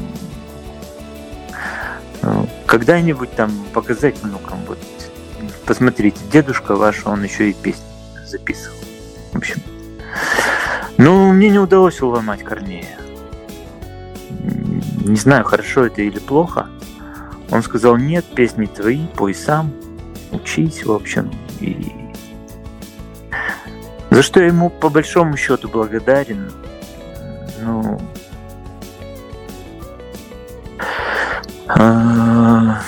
ну, когда-нибудь там показать внукам вот посмотрите, дедушка ваш, он еще и песни записывал. В общем, ну, мне не удалось уломать Корнея. Не знаю, хорошо это или плохо. Он сказал, нет, песни твои, пой сам, учись, в общем. И... За что я ему по большому счету благодарен. Ну, а...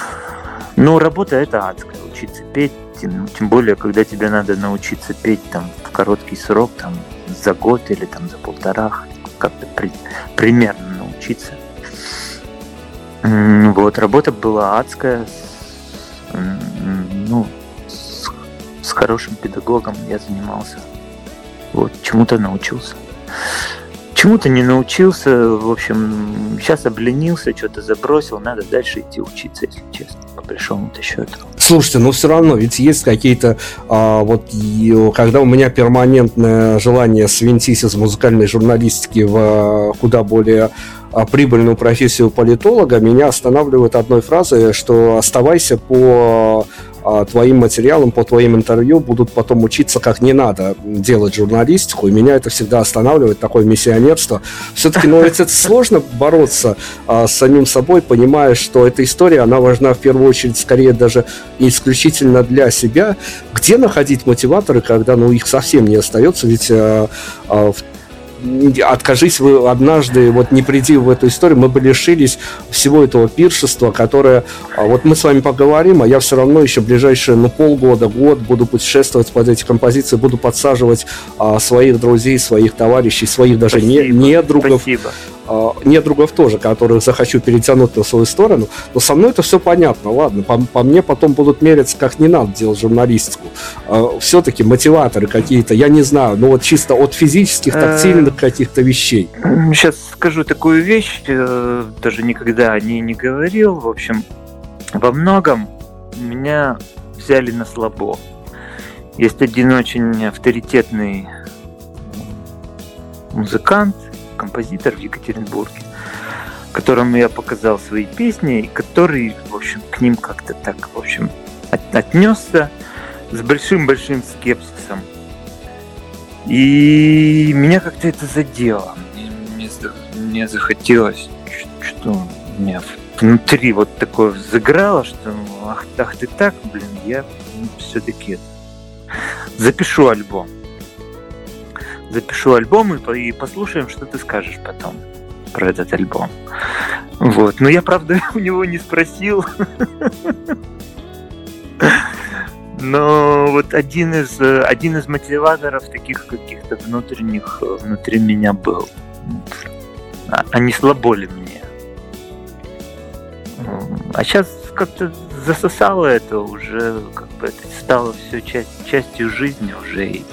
ну работа это адская научиться петь, тем, тем более, когда тебе надо научиться петь там в короткий срок, там за год или там за полтора, как-то при, примерно научиться. Вот, работа была адская, ну, с, с хорошим педагогом я занимался, вот, чему-то научился. Чему-то не научился, в общем, сейчас обленился, что-то забросил, надо дальше идти учиться, если честно, по большому-то счету. Слушайте, но все равно, ведь есть какие-то, а, вот когда у меня перманентное желание свинтить из музыкальной журналистики в куда более а, прибыльную профессию политолога, меня останавливает одной фразой, что оставайся по а, твоим материалам, по твоим интервью будут потом учиться, как не надо делать журналистику, и меня это всегда останавливает, такое миссионерство. Все-таки, ну, ведь это сложно бороться а, с самим собой, понимая, что эта история, она важна в первую очередь, скорее даже исключительно для себя. Где находить мотиваторы, когда, ну, их совсем не остается, ведь а, а, в откажись вы однажды, вот не приди в эту историю, мы бы лишились всего этого пиршества, которое, а вот мы с вами поговорим, а я все равно еще ближайшие, ну, полгода, год буду путешествовать под эти композиции, буду подсаживать а, своих друзей, своих товарищей, своих даже Спасибо. не, недругов. Спасибо. А, недругов тоже, которых захочу перетянуть на свою сторону. Но со мной это все понятно, ладно. По, по мне потом будут мериться, как не надо делать журналистику. А, Все-таки мотиваторы какие-то, я не знаю, ну вот чисто от физических, Э, тактильных каких-то вещей. Сейчас скажу такую вещь, э, даже никогда о ней не говорил. В общем, во многом меня взяли на слабо. Есть один очень авторитетный музыкант, композитор в Екатеринбурге, которому я показал свои песни, и который, в общем, к ним как-то так, в общем, от- отнесся с большим-большим скепсисом. И меня как-то это задело. Мне, мне за- мне захотелось, что у меня внутри вот такое взыграло, что ну, ах, ах ты так, блин, я все-таки запишу альбом. Запишу альбом и, по- и послушаем, что ты скажешь потом про этот альбом. Вот. Но я, правда, у него не спросил. Но вот один из, один из мотиваторов таких каких-то внутренних внутри меня был. А, не слабо ли мне? А сейчас как-то засосало это уже, как бы это стало все часть, частью жизни уже, и,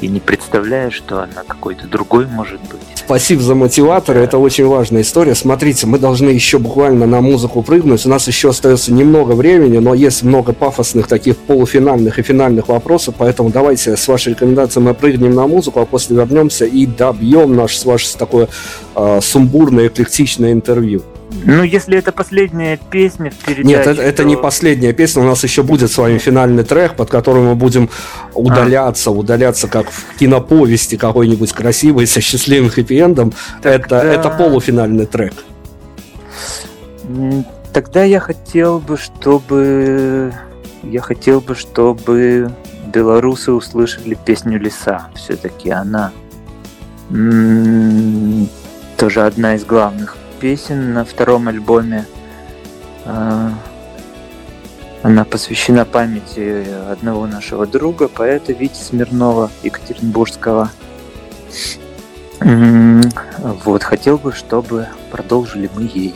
и не представляю, что она какой-то другой может быть. Спасибо за мотиваторы, это очень важная история. Смотрите, мы должны еще буквально на музыку прыгнуть. У нас еще остается немного времени, но есть много пафосных таких полуфинальных и финальных вопросов, поэтому давайте с вашей рекомендацией мы прыгнем на музыку, а после вернемся и добьем наш с ваше такое э, сумбурное, эклектичное интервью. Ну, если это последняя песня в передаче... Нет, это, это то- не последняя песня. У нас еще будет с вами финальный трек, под которым мы будем удаляться, удаляться как в киноповести какой-нибудь красивой со счастливым хэппи-эндом. Это, Тогда- это полуфинальный трек. Тогда я хотел бы, чтобы... Я хотел бы, чтобы белорусы услышали песню «Леса». Все-таки она тоже одна из главных песен на втором альбоме. А, Она посвящена памяти одного нашего друга, поэта Вити Смирнова, Екатеринбургского. Вот, хотел бы, чтобы продолжили мы ею.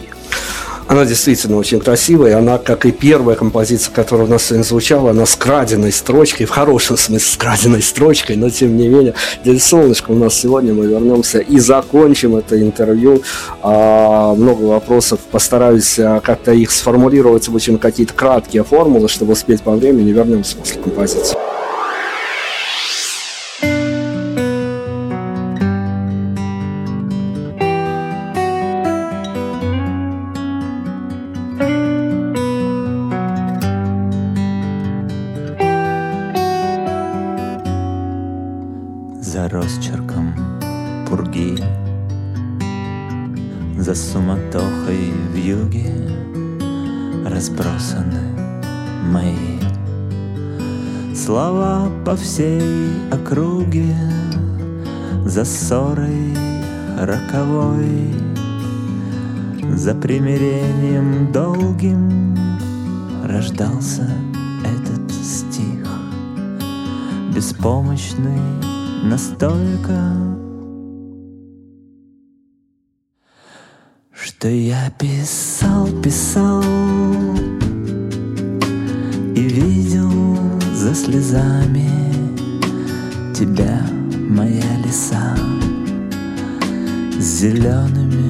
Она действительно очень красивая. Она, как и первая композиция, которая у нас сегодня звучала, она с краденой строчкой, в хорошем смысле с краденой строчкой, но тем не менее. Дядя Солнышко, у нас сегодня мы вернемся и закончим это интервью. А, много вопросов, постараюсь а, как-то их сформулировать в очень какие-то краткие формулы, чтобы успеть по времени. Вернемся после композиции. За примирением долгим Рождался этот стих. Беспомощный настолько Что я писал, писал И видел за слезами Тебя, моя лиса с зелеными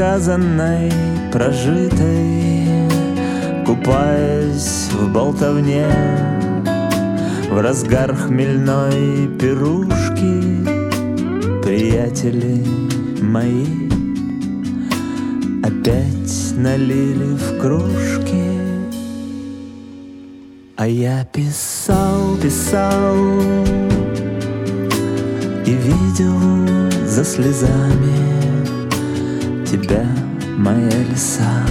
сказанной, прожитой, Купаясь в болтовне, В разгар хмельной пирушки, Приятели мои Опять налили в кружки, А я писал, писал И видел за слезами тебя моя лиса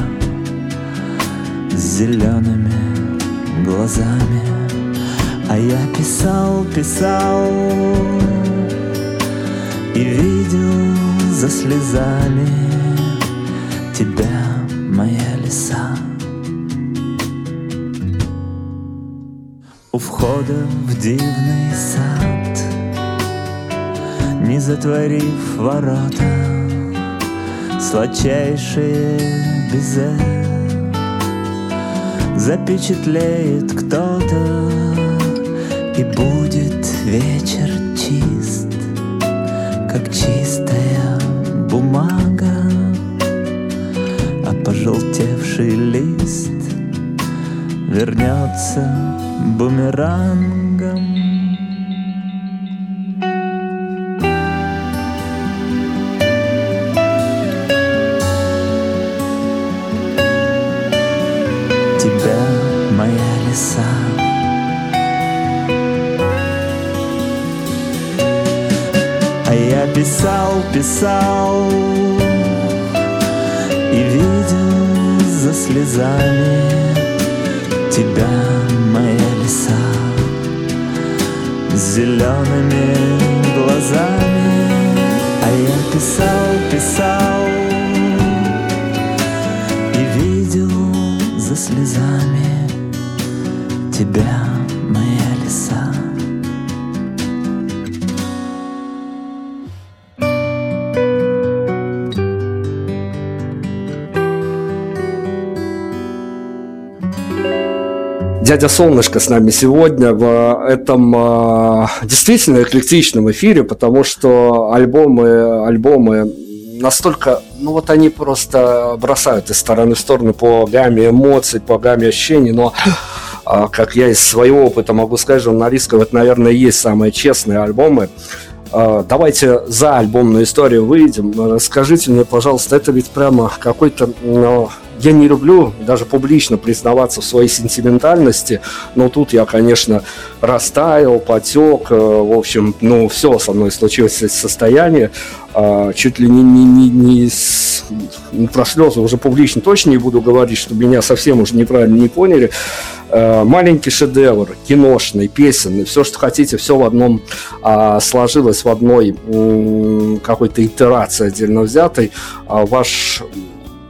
С зелеными глазами. А я писал, писал И видел за слезами Тебя, моя лиса входа в дивный сад Не затворив ворота сладчайшее безе Запечатлеет кто-то И будет вечер чист Как чистая бумага А пожелтевший лист Вернется бумерангом. Писал, писал И видел за слезами Тебя, моя лиса зелеными глазами. А я писал, писал И видел за слезами Тебя, Дядя Солнышко с нами сегодня в этом э, действительно эклектичном эфире, потому что альбомы, альбомы настолько, ну вот они просто бросают из стороны в сторону по гамме эмоций, по гамме ощущений, но э, как я из своего опыта могу сказать, журналистского, это, наверное, есть самые честные альбомы. Э, давайте за альбомную историю выйдем. Расскажите мне, пожалуйста, это ведь прямо какой-то ну, я не люблю даже публично признаваться в своей сентиментальности, но тут я, конечно, растаял, потек, э, в общем, ну, все со мной случилось состояние, а, чуть ли не, не, не, не с, ну, про слезы уже публично точно не буду говорить, чтобы меня совсем уже неправильно не поняли. Э, маленький шедевр, киношный, песенный, все, что хотите, все в одном а, сложилось в одной какой-то итерации отдельно взятой. А ваш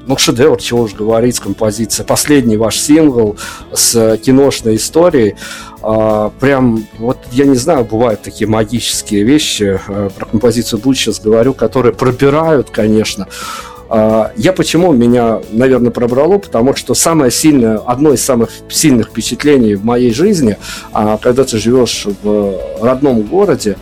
ну, шедевр, чего уж говорить, композиция. Последний ваш сингл с киношной историей. А, прям, вот я не знаю, бывают такие магические вещи, а, про композицию буду сейчас говорю, которые пробирают, конечно. А, я почему меня, наверное, пробрало, потому что самое сильное, одно из самых сильных впечатлений в моей жизни, когда ты живешь в родном городе,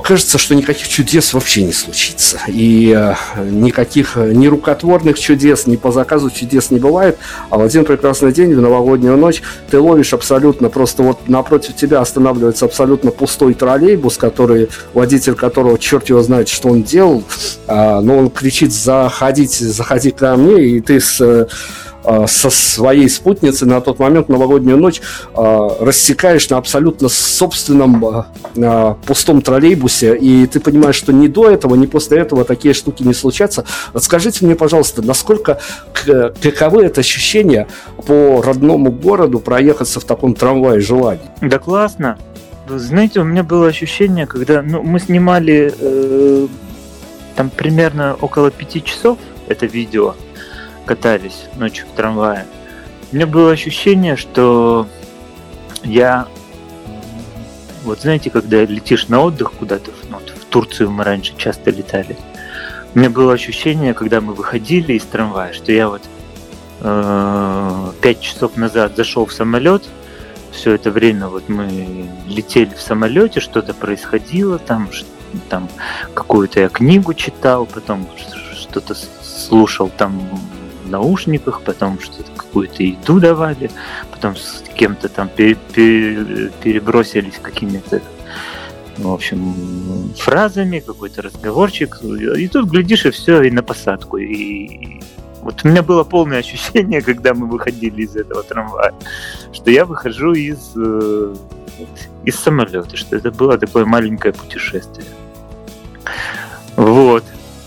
кажется, что никаких чудес вообще не случится. И э, никаких э, ни рукотворных чудес, ни по заказу чудес не бывает. А в один прекрасный день, в новогоднюю ночь, ты ловишь абсолютно, просто вот напротив тебя останавливается абсолютно пустой троллейбус, который, водитель которого черт его знает, что он делал, а, но он кричит, заходите, заходи ко мне, и ты с э, со своей спутницей на тот момент новогоднюю ночь э, рассекаешь на абсолютно собственном э, э, пустом троллейбусе, и ты понимаешь, что ни до этого, ни после этого такие штуки не случатся. Расскажите мне, пожалуйста, насколько каковы это ощущения по родному городу проехаться в таком трамвае желаний? Да классно. Знаете, у меня было ощущение, когда ну, мы снимали э, там примерно около пяти часов это видео, катались ночью в трамвае. У меня было ощущение, что я вот знаете, когда летишь на отдых куда-то, ну, в Турцию мы раньше часто летали, у меня было ощущение, когда мы выходили из трамвая, что я вот э, пять часов назад зашел в самолет, все это время вот мы летели в самолете, что-то происходило там, там какую-то я книгу читал, потом что-то слушал там наушниках, потом что-то какую-то еду давали, потом с кем-то там пере, пере, перебросились какими-то в общем, фразами, какой-то разговорчик. И тут глядишь, и все, и на посадку. И вот у меня было полное ощущение, когда мы выходили из этого трамвая, что я выхожу из, э, из самолета, что это было такое маленькое путешествие. Вот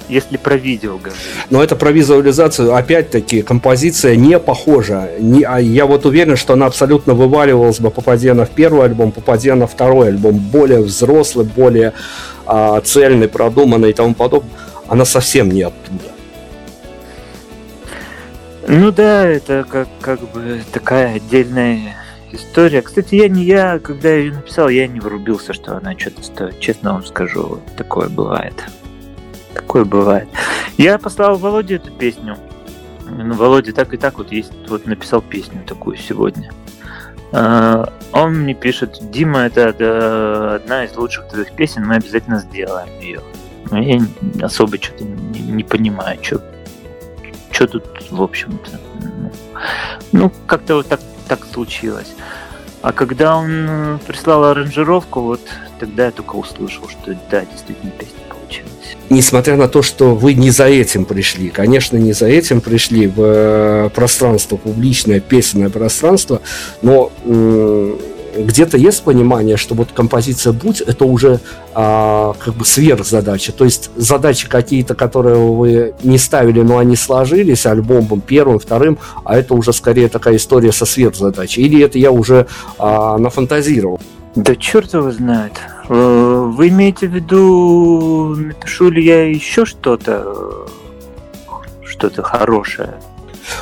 если про видео говорить. Но это про визуализацию, опять-таки, композиция не похожа. Не, а я вот уверен, что она абсолютно вываливалась бы, попадя на в первый альбом, попадя на второй альбом. Более взрослый, более а, цельный, продуманный и тому подобное. Она совсем не оттуда. Ну да, это как, как бы такая отдельная история. Кстати, я не я, когда я ее написал, я не врубился, что она что-то стоит. Честно вам скажу, такое бывает. Такое бывает. Я послал Володе эту песню. Ну, Володя так и так вот есть, вот написал песню такую сегодня. А, он мне пишет, Дима, это одна из лучших твоих песен, мы обязательно сделаем ее. Но я особо что-то не, не понимаю, что, что тут, в общем-то. Ну, ну, как-то вот так, так случилось. А когда он прислал аранжировку, вот тогда я только услышал, что да, действительно песня несмотря на то, что вы не за этим пришли, конечно, не за этим пришли в э, пространство публичное, песенное пространство, но где-то есть понимание, что вот композиция «Будь» — это уже а, как бы сверхзадача. То есть задачи какие-то, которые вы не ставили, но они сложились альбомом первым, вторым, а это уже скорее такая история со сверхзадачей. Или это я уже а, нафантазировал? Да черт его знает. Э, вы имеете в виду, напишу ли я еще что-то, что-то хорошее?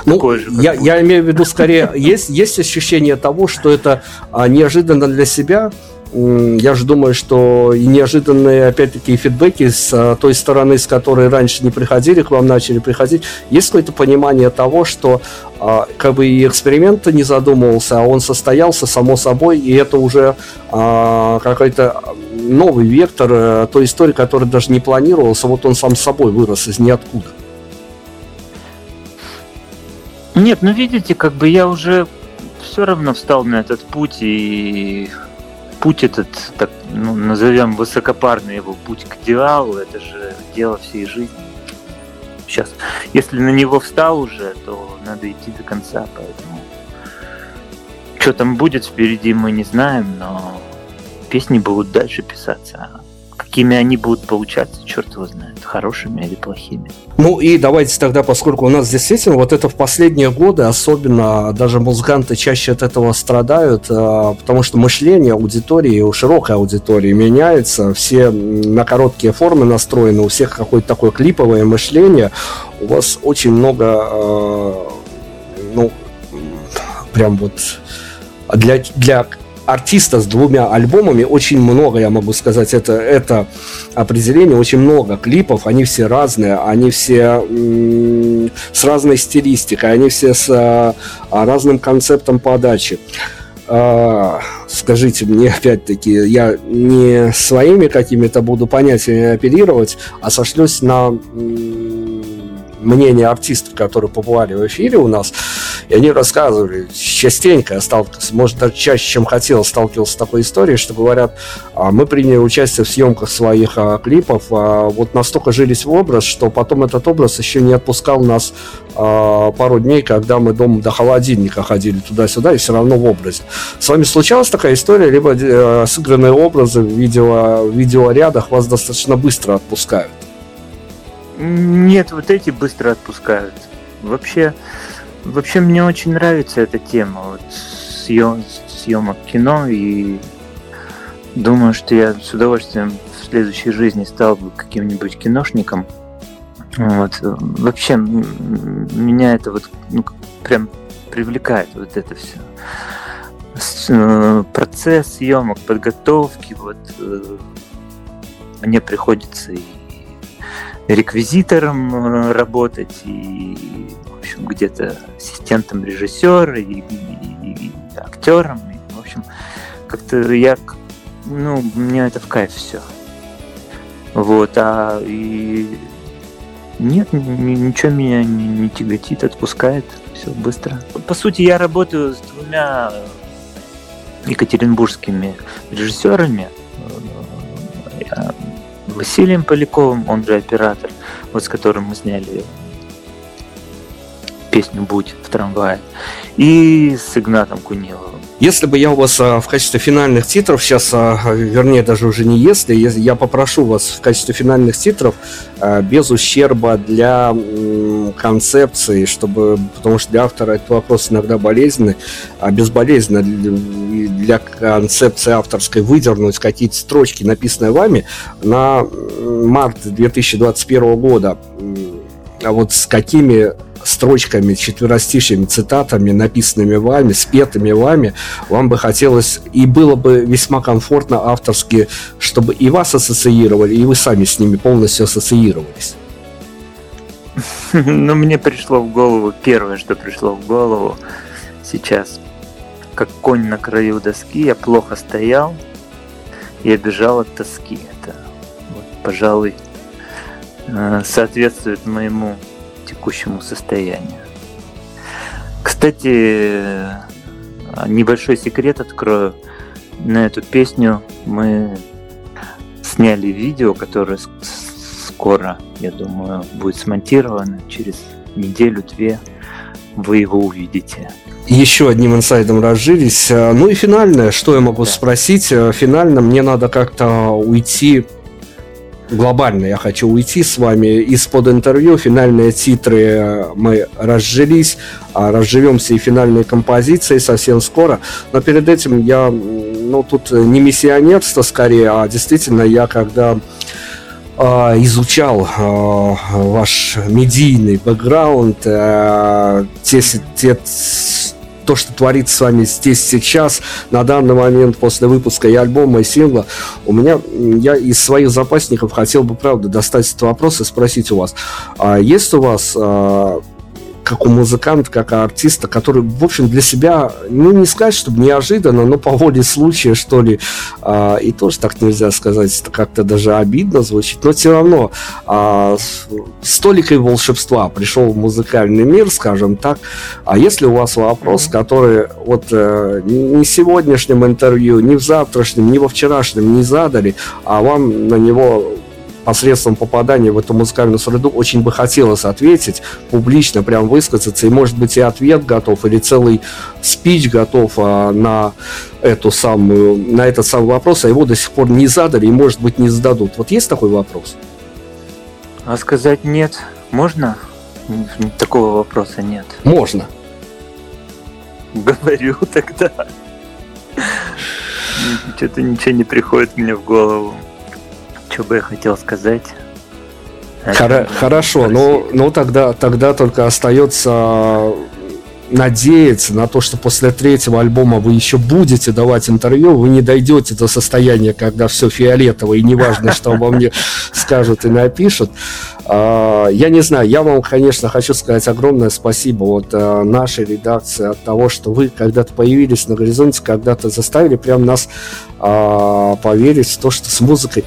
Ну, Такое же, я, я имею в виду скорее, есть, есть ощущение того, что это а, неожиданно для себя, я же думаю, что неожиданные, опять-таки, фидбэки с а, той стороны, с которой раньше не приходили, к вам начали приходить, есть какое-то понимание того, что а, как бы и эксперимент не задумывался, а он состоялся само собой, и это уже а, какой-то новый вектор а, той истории, которая даже не планировался, вот он сам собой вырос из ниоткуда. Нет, ну видите, как бы я уже все равно встал на этот путь и путь этот, так, ну, назовем высокопарный его путь к идеалу, это же дело всей жизни. Сейчас, если на него встал уже, то надо идти до конца, поэтому что там будет впереди, мы не знаем, но песни будут дальше писаться. Какими они будут получаться, черт его знает, хорошими или плохими. Ну и давайте тогда, поскольку у нас действительно вот это в последние годы, особенно даже музыканты чаще от этого страдают, а, потому что мышление аудитории, у широкой аудитории меняется, все на короткие формы настроены, у всех какое-то такое клиповое мышление, у вас очень много, а, ну, прям вот для, для артиста с двумя альбомами. Очень много, я могу сказать, это, это определение, очень много клипов, они все разные, они все с разной стилистикой, они все с а, разным концептом подачи. А, скажите мне, опять-таки, я не своими какими-то буду понятиями оперировать, а сошлюсь на мнение артистов, которые побывали в эфире у нас. И они рассказывали, частенько я сталкивался, может, даже чаще, чем хотел, сталкивался с такой историей, что говорят, а, мы приняли участие в съемках своих а, клипов, а, вот настолько жились в образ, что потом этот образ еще не отпускал нас пару дней, когда мы дома до холодильника ходили туда-сюда, и все равно в образе. С вами случалась такая история, либо э, сыгранные образы в видео, в видеорядах вас достаточно быстро отпускают? Нет, вот эти быстро отпускают. Вообще, вообще мне очень нравится эта тема вот, съем, съемок кино и думаю, что я с удовольствием в следующей жизни стал бы каким-нибудь киношником. Вот. Вообще, меня это вот ну, прям привлекает вот это все. Э, процесс съемок, подготовки, вот э, мне приходится и реквизитором э, работать, и в общем, где-то ассистентом режиссера, и, и, и, и актером. И, в общем, как-то я, ну, мне это в кайф все. Вот, а и нет, ничего меня не, не тяготит, отпускает, все быстро. По сути, я работаю с двумя екатеринбургскими режиссерами. Василием Поляковым, он же оператор, вот с которым мы сняли песню «Будь» в трамвае, и с Игнатом Куниловым. Если бы я у вас а, в качестве финальных титров сейчас, а, вернее, даже уже не если, я попрошу вас в качестве финальных титров а, без ущерба для концепции, чтобы, потому что для автора этот вопрос иногда болезненный, а безболезненно для концепции авторской выдернуть какие-то строчки, написанные вами на март 2021 года. А вот с какими строчками, четверостишими, цитатами, написанными вами, спетыми вами, вам бы хотелось, и было бы весьма комфортно авторски, чтобы и вас ассоциировали, и вы сами с ними полностью ассоциировались. Ну, мне пришло в голову, первое, что пришло в голову сейчас, как конь на краю доски, я плохо стоял, я бежал от тоски. Это, вот, пожалуй, э, соответствует моему текущему состоянию. Кстати, небольшой секрет открою. На эту песню мы сняли видео, которое скоро, я думаю, будет смонтировано. Через неделю-две вы его увидите. Еще одним инсайдом разжились. Ну и финальное, что я могу да. спросить? Финально мне надо как-то уйти глобально я хочу уйти с вами из-под интервью. Финальные титры э, мы разжились, а разживемся и финальные композиции совсем скоро. Но перед этим я, ну, тут не миссионерство скорее, а действительно я когда э, изучал э, ваш медийный бэкграунд, э, те, те то, что творится с вами здесь сейчас, на данный момент, после выпуска и альбома, и сингла, у меня, я из своих запасников хотел бы, правда, достать этот вопрос и спросить у вас, а есть у вас а, как у музыканта, как у артиста, который, в общем, для себя, ну, не сказать, чтобы неожиданно, но по воле случая, что ли, а, и тоже так нельзя сказать, это как-то даже обидно звучит, но все равно а, с толикой волшебства пришел в музыкальный мир, скажем так, а если у вас вопрос, который вот э, не в сегодняшнем интервью, не в завтрашнем, не во вчерашнем не задали, а вам на него посредством попадания в эту музыкальную среду очень бы хотелось ответить, публично прям высказаться, и может быть и ответ готов, или целый спич готов а, на эту самую, на этот самый вопрос, а его до сих пор не задали и, может быть, не зададут. Вот есть такой вопрос? А сказать нет можно? Такого вопроса нет. Можно. Говорю тогда. Что-то ничего не приходит мне в голову что бы я хотел сказать. Хор- хорошо, ну, ну тогда, тогда только остается надеяться на то, что после третьего альбома вы еще будете давать интервью, вы не дойдете до состояния, когда все фиолетово, и неважно, что обо мне скажут и напишут. А, я не знаю, я вам, конечно, хочу сказать огромное спасибо вот нашей редакции от того, что вы когда-то появились на горизонте, когда-то заставили прям нас а, поверить в то, что с музыкой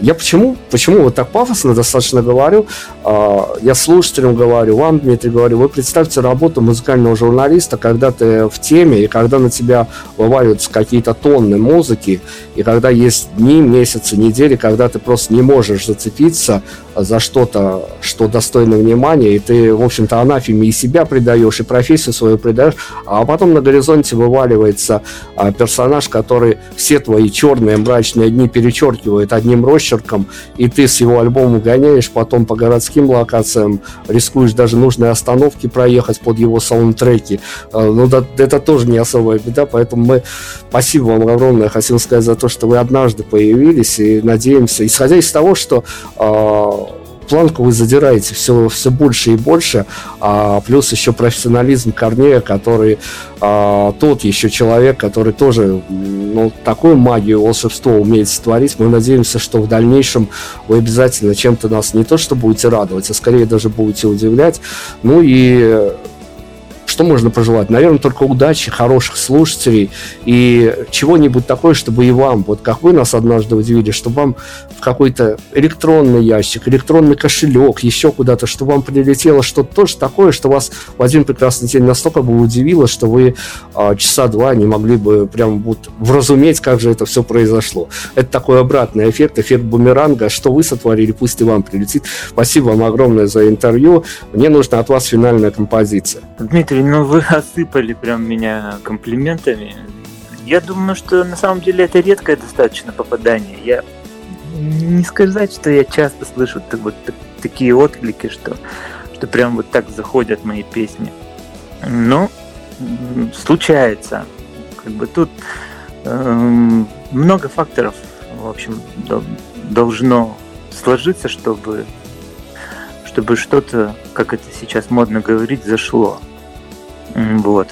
я почему, почему вот так пафосно достаточно говорю? А, я слушателям говорю, вам, Дмитрий, говорю, вы представьте работу музыкального журналиста, когда ты в теме, и когда на тебя вываливаются какие-то тонны музыки, и когда есть дни, месяцы, недели, когда ты просто не можешь зацепиться за что-то, что достойно внимания, и ты, в общем-то, анафеме и себя предаешь, и профессию свою предаешь, а потом на горизонте вываливается а, персонаж, который все твои черные мрачные дни перечеркивает одним росчерком, и ты с его альбомом гоняешь потом по городским локациям, рискуешь даже нужные остановки проехать под его саундтреки. А, ну, да, это тоже не особая беда, поэтому мы спасибо вам огромное, хотел сказать за то, что вы однажды появились, и надеемся, исходя из того, что а, планку вы задираете все, все больше и больше, а плюс еще профессионализм Корнея, который а, тот еще человек, который тоже ну, такую магию, волшебство умеет сотворить. Мы надеемся, что в дальнейшем вы обязательно чем-то нас не то что будете радовать, а скорее даже будете удивлять. Ну и что можно пожелать? Наверное, только удачи, хороших слушателей и чего-нибудь такое, чтобы и вам, вот как вы нас однажды удивили, чтобы вам в какой-то электронный ящик, электронный кошелек, еще куда-то, чтобы вам прилетело что-то тоже такое, что вас в один прекрасный день настолько бы удивило, что вы а, часа два не могли бы прям вот вразуметь, как же это все произошло. Это такой обратный эффект, эффект бумеранга. Что вы сотворили, пусть и вам прилетит. Спасибо вам огромное за интервью. Мне нужна от вас финальная композиция. Дмитрий, ну вы осыпали прям меня комплиментами. Я думаю, что на самом деле это редкое достаточно попадание. Я не сказать, что я часто слышу так, вот так, такие отклики, что, что прям вот так заходят мои песни. Но случается. Как бы тут э, много факторов, в общем, должно сложиться, чтобы чтобы что-то, как это сейчас модно говорить, зашло. Вот.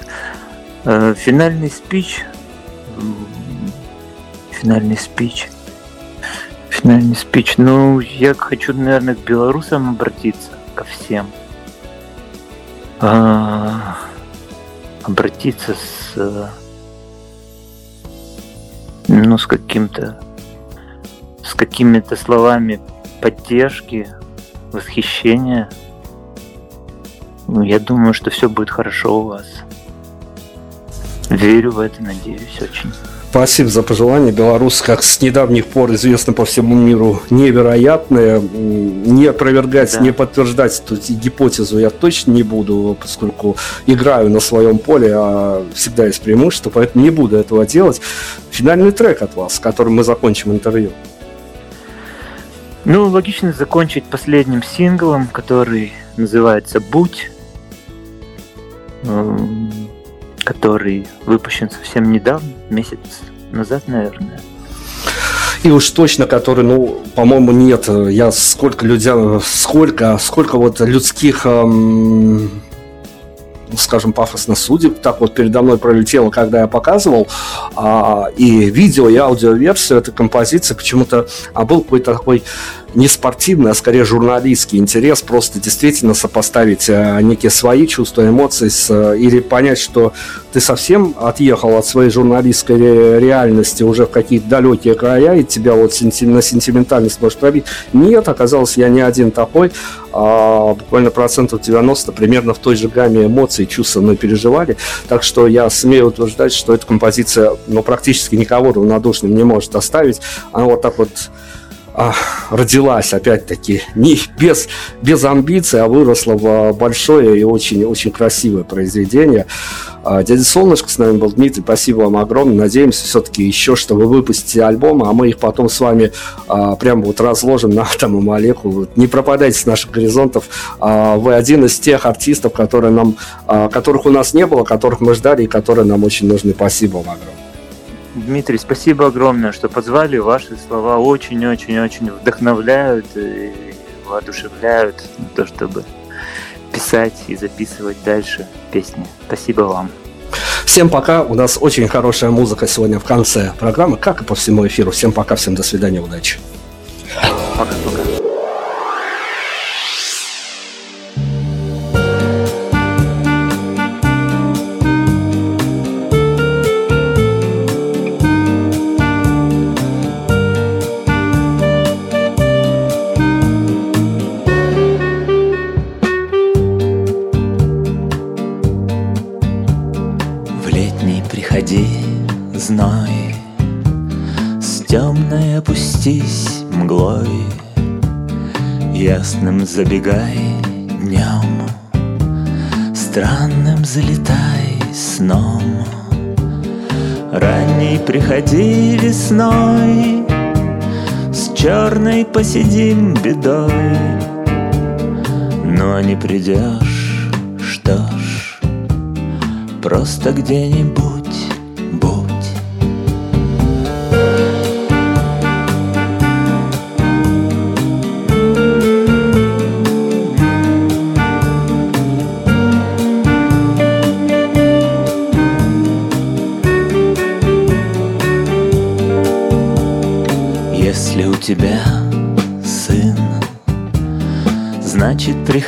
Э, финальный спич. Финальный спич. Финальный спич. Ну, я хочу, наверное, к белорусам обратиться, ко всем. А, обратиться с ну, с каким-то с какими-то словами поддержки, восхищения ну, я думаю, что все будет хорошо у вас. Верю в это, надеюсь очень. Спасибо за пожелание. Беларусь, как с недавних пор известно по всему миру, невероятная. Не опровергать, да. не подтверждать эту гипотезу я точно не буду, поскольку играю на своем поле, а всегда есть преимущество, поэтому не буду этого делать. Финальный трек от вас, с которым мы закончим интервью. Ну, логично закончить последним синглом, который называется «Будь». Эм, который выпущен совсем недавно, месяц назад, наверное. И уж точно, который, ну, по-моему, нет. Я сколько людей, сколько, сколько вот людских, эм, скажем, пафосно судеб, так вот передо мной пролетело, когда я показывал, а, и видео, и аудиоверсию этой композиции почему-то а был какой-то такой не спортивный, а скорее журналистский интерес, просто действительно сопоставить э, некие свои чувства, эмоции с, э, или понять, что ты совсем отъехал от своей журналистской реальности уже в какие-то далекие края, и тебя вот на сентиментальность может пробить. Нет, оказалось, я не один такой, а буквально процентов 90 примерно в той же гамме эмоций, чувств мы переживали, так что я смею утверждать, что эта композиция ну, практически никого равнодушным не может оставить. Она вот так вот а, родилась, опять-таки, не без, без амбиций, а выросла в большое и очень-очень красивое произведение. А, Дядя Солнышко с нами был Дмитрий, спасибо вам огромное. Надеемся все-таки еще, что вы выпустите альбомы, а мы их потом с вами а, прямо вот разложим на атому молеку. Вот, не пропадайте с наших горизонтов. А, вы один из тех артистов, которые нам, а, которых у нас не было, которых мы ждали и которые нам очень нужны. Спасибо вам огромное. Дмитрий, спасибо огромное, что позвали. Ваши слова очень-очень-очень вдохновляют и воодушевляют на то, чтобы писать и записывать дальше песни. Спасибо вам. Всем пока. У нас очень хорошая музыка сегодня в конце программы, как и по всему эфиру. Всем пока, всем до свидания, удачи. Пока-пока. Забегай днем, Странным залетай сном. Ранней приходи весной, С черной посидим бедой, Но не придешь, что ж, Просто где-нибудь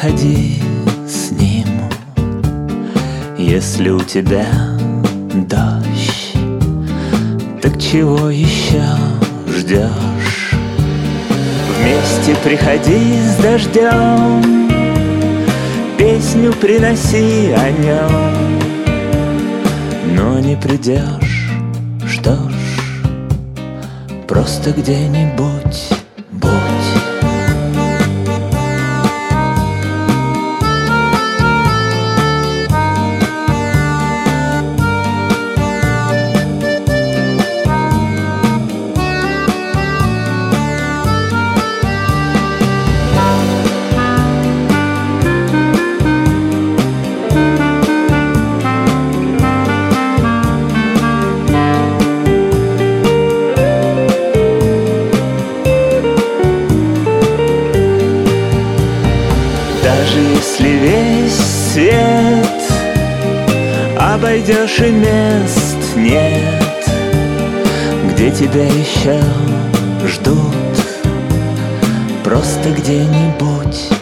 приходи с ним. Если у тебя дождь, так чего еще ждешь? Вместе приходи с дождем, песню приноси о нем, но не придешь, что ж, просто где-нибудь и мест нет, Где тебя еще ждут, Просто где-нибудь будь.